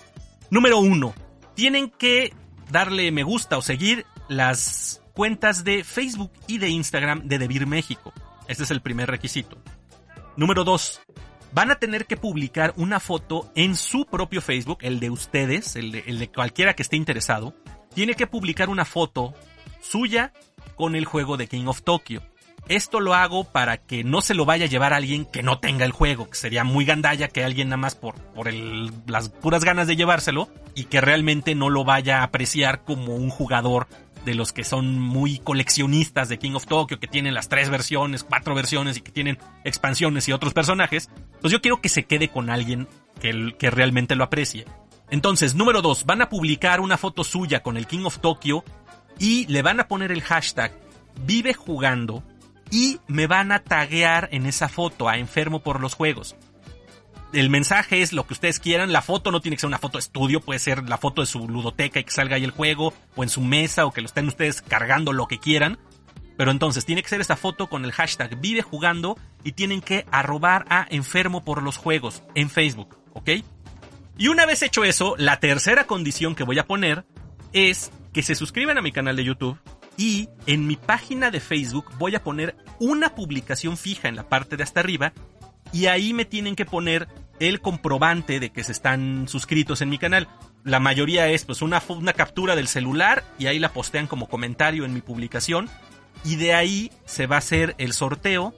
Número uno. Tienen que darle me gusta o seguir las cuentas de Facebook y de Instagram de Debir México. Este es el primer requisito. Número 2. Van a tener que publicar una foto en su propio Facebook, el de ustedes, el de, el de cualquiera que esté interesado. Tiene que publicar una foto suya con el juego de King of Tokyo. Esto lo hago para que no se lo vaya a llevar a alguien que no tenga el juego, que sería muy gandalla que alguien nada más por, por el, las puras ganas de llevárselo y que realmente no lo vaya a apreciar como un jugador de los que son muy coleccionistas de King of Tokyo, que tienen las tres versiones, cuatro versiones y que tienen expansiones y otros personajes, pues yo quiero que se quede con alguien que, que realmente lo aprecie. Entonces, número dos, van a publicar una foto suya con el King of Tokyo y le van a poner el hashtag vive jugando y me van a taguear en esa foto a enfermo por los juegos. El mensaje es lo que ustedes quieran. La foto no tiene que ser una foto estudio, puede ser la foto de su ludoteca y que salga ahí el juego, o en su mesa, o que lo estén ustedes cargando lo que quieran. Pero entonces tiene que ser esta foto con el hashtag vive jugando y tienen que arrobar a enfermo por los juegos en Facebook, ¿ok? Y una vez hecho eso, la tercera condición que voy a poner es que se suscriban a mi canal de YouTube y en mi página de Facebook voy a poner una publicación fija en la parte de hasta arriba y ahí me tienen que poner el comprobante de que se están suscritos en mi canal. La mayoría es pues una, una captura del celular y ahí la postean como comentario en mi publicación y de ahí se va a hacer el sorteo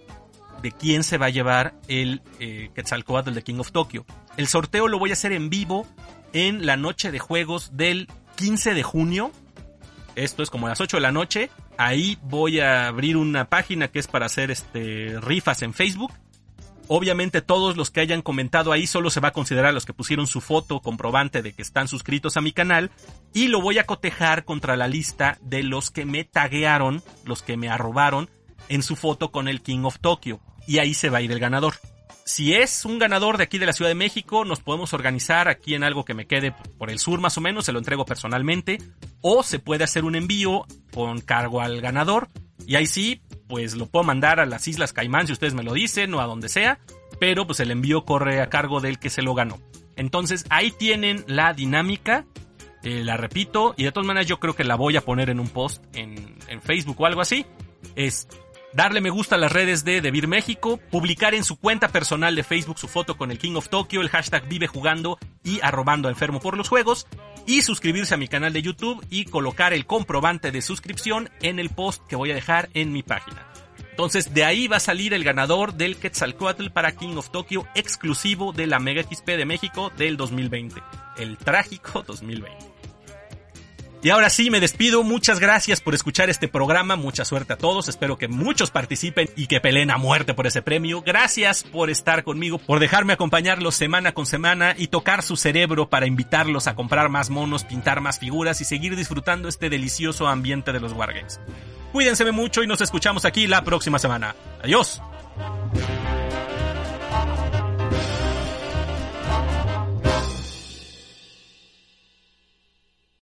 de quién se va a llevar el eh, Quetzalcoatl de King of Tokyo. El sorteo lo voy a hacer en vivo en la noche de juegos del 15 de junio esto es como las 8 de la noche. Ahí voy a abrir una página que es para hacer este rifas en Facebook. Obviamente todos los que hayan comentado ahí solo se va a considerar los que pusieron su foto comprobante de que están suscritos a mi canal y lo voy a cotejar contra la lista de los que me taguearon, los que me arrobaron en su foto con el King of Tokyo y ahí se va a ir el ganador si es un ganador de aquí de la Ciudad de México, nos podemos organizar aquí en algo que me quede por el sur más o menos, se lo entrego personalmente, o se puede hacer un envío con cargo al ganador, y ahí sí, pues lo puedo mandar a las Islas Caimán si ustedes me lo dicen o a donde sea, pero pues el envío corre a cargo del que se lo ganó. Entonces ahí tienen la dinámica, eh, la repito, y de todas maneras yo creo que la voy a poner en un post en, en Facebook o algo así. Es darle me gusta a las redes de Debir México, publicar en su cuenta personal de Facebook su foto con el King of Tokyo, el hashtag vive jugando y arrobando a enfermo por los juegos, y suscribirse a mi canal de YouTube y colocar el comprobante de suscripción en el post que voy a dejar en mi página. Entonces de ahí va a salir el ganador del Quetzalcoatl para King of Tokyo exclusivo de la Mega XP de México del 2020. El trágico 2020. Y ahora sí, me despido. Muchas gracias por escuchar este programa. Mucha suerte a todos. Espero que muchos participen y que peleen a muerte por ese premio. Gracias por estar conmigo, por dejarme acompañarlos semana con semana y tocar su cerebro para invitarlos a comprar más monos, pintar más figuras y seguir disfrutando este delicioso ambiente de los Wargames. Cuídense mucho y nos escuchamos aquí la próxima semana. Adiós.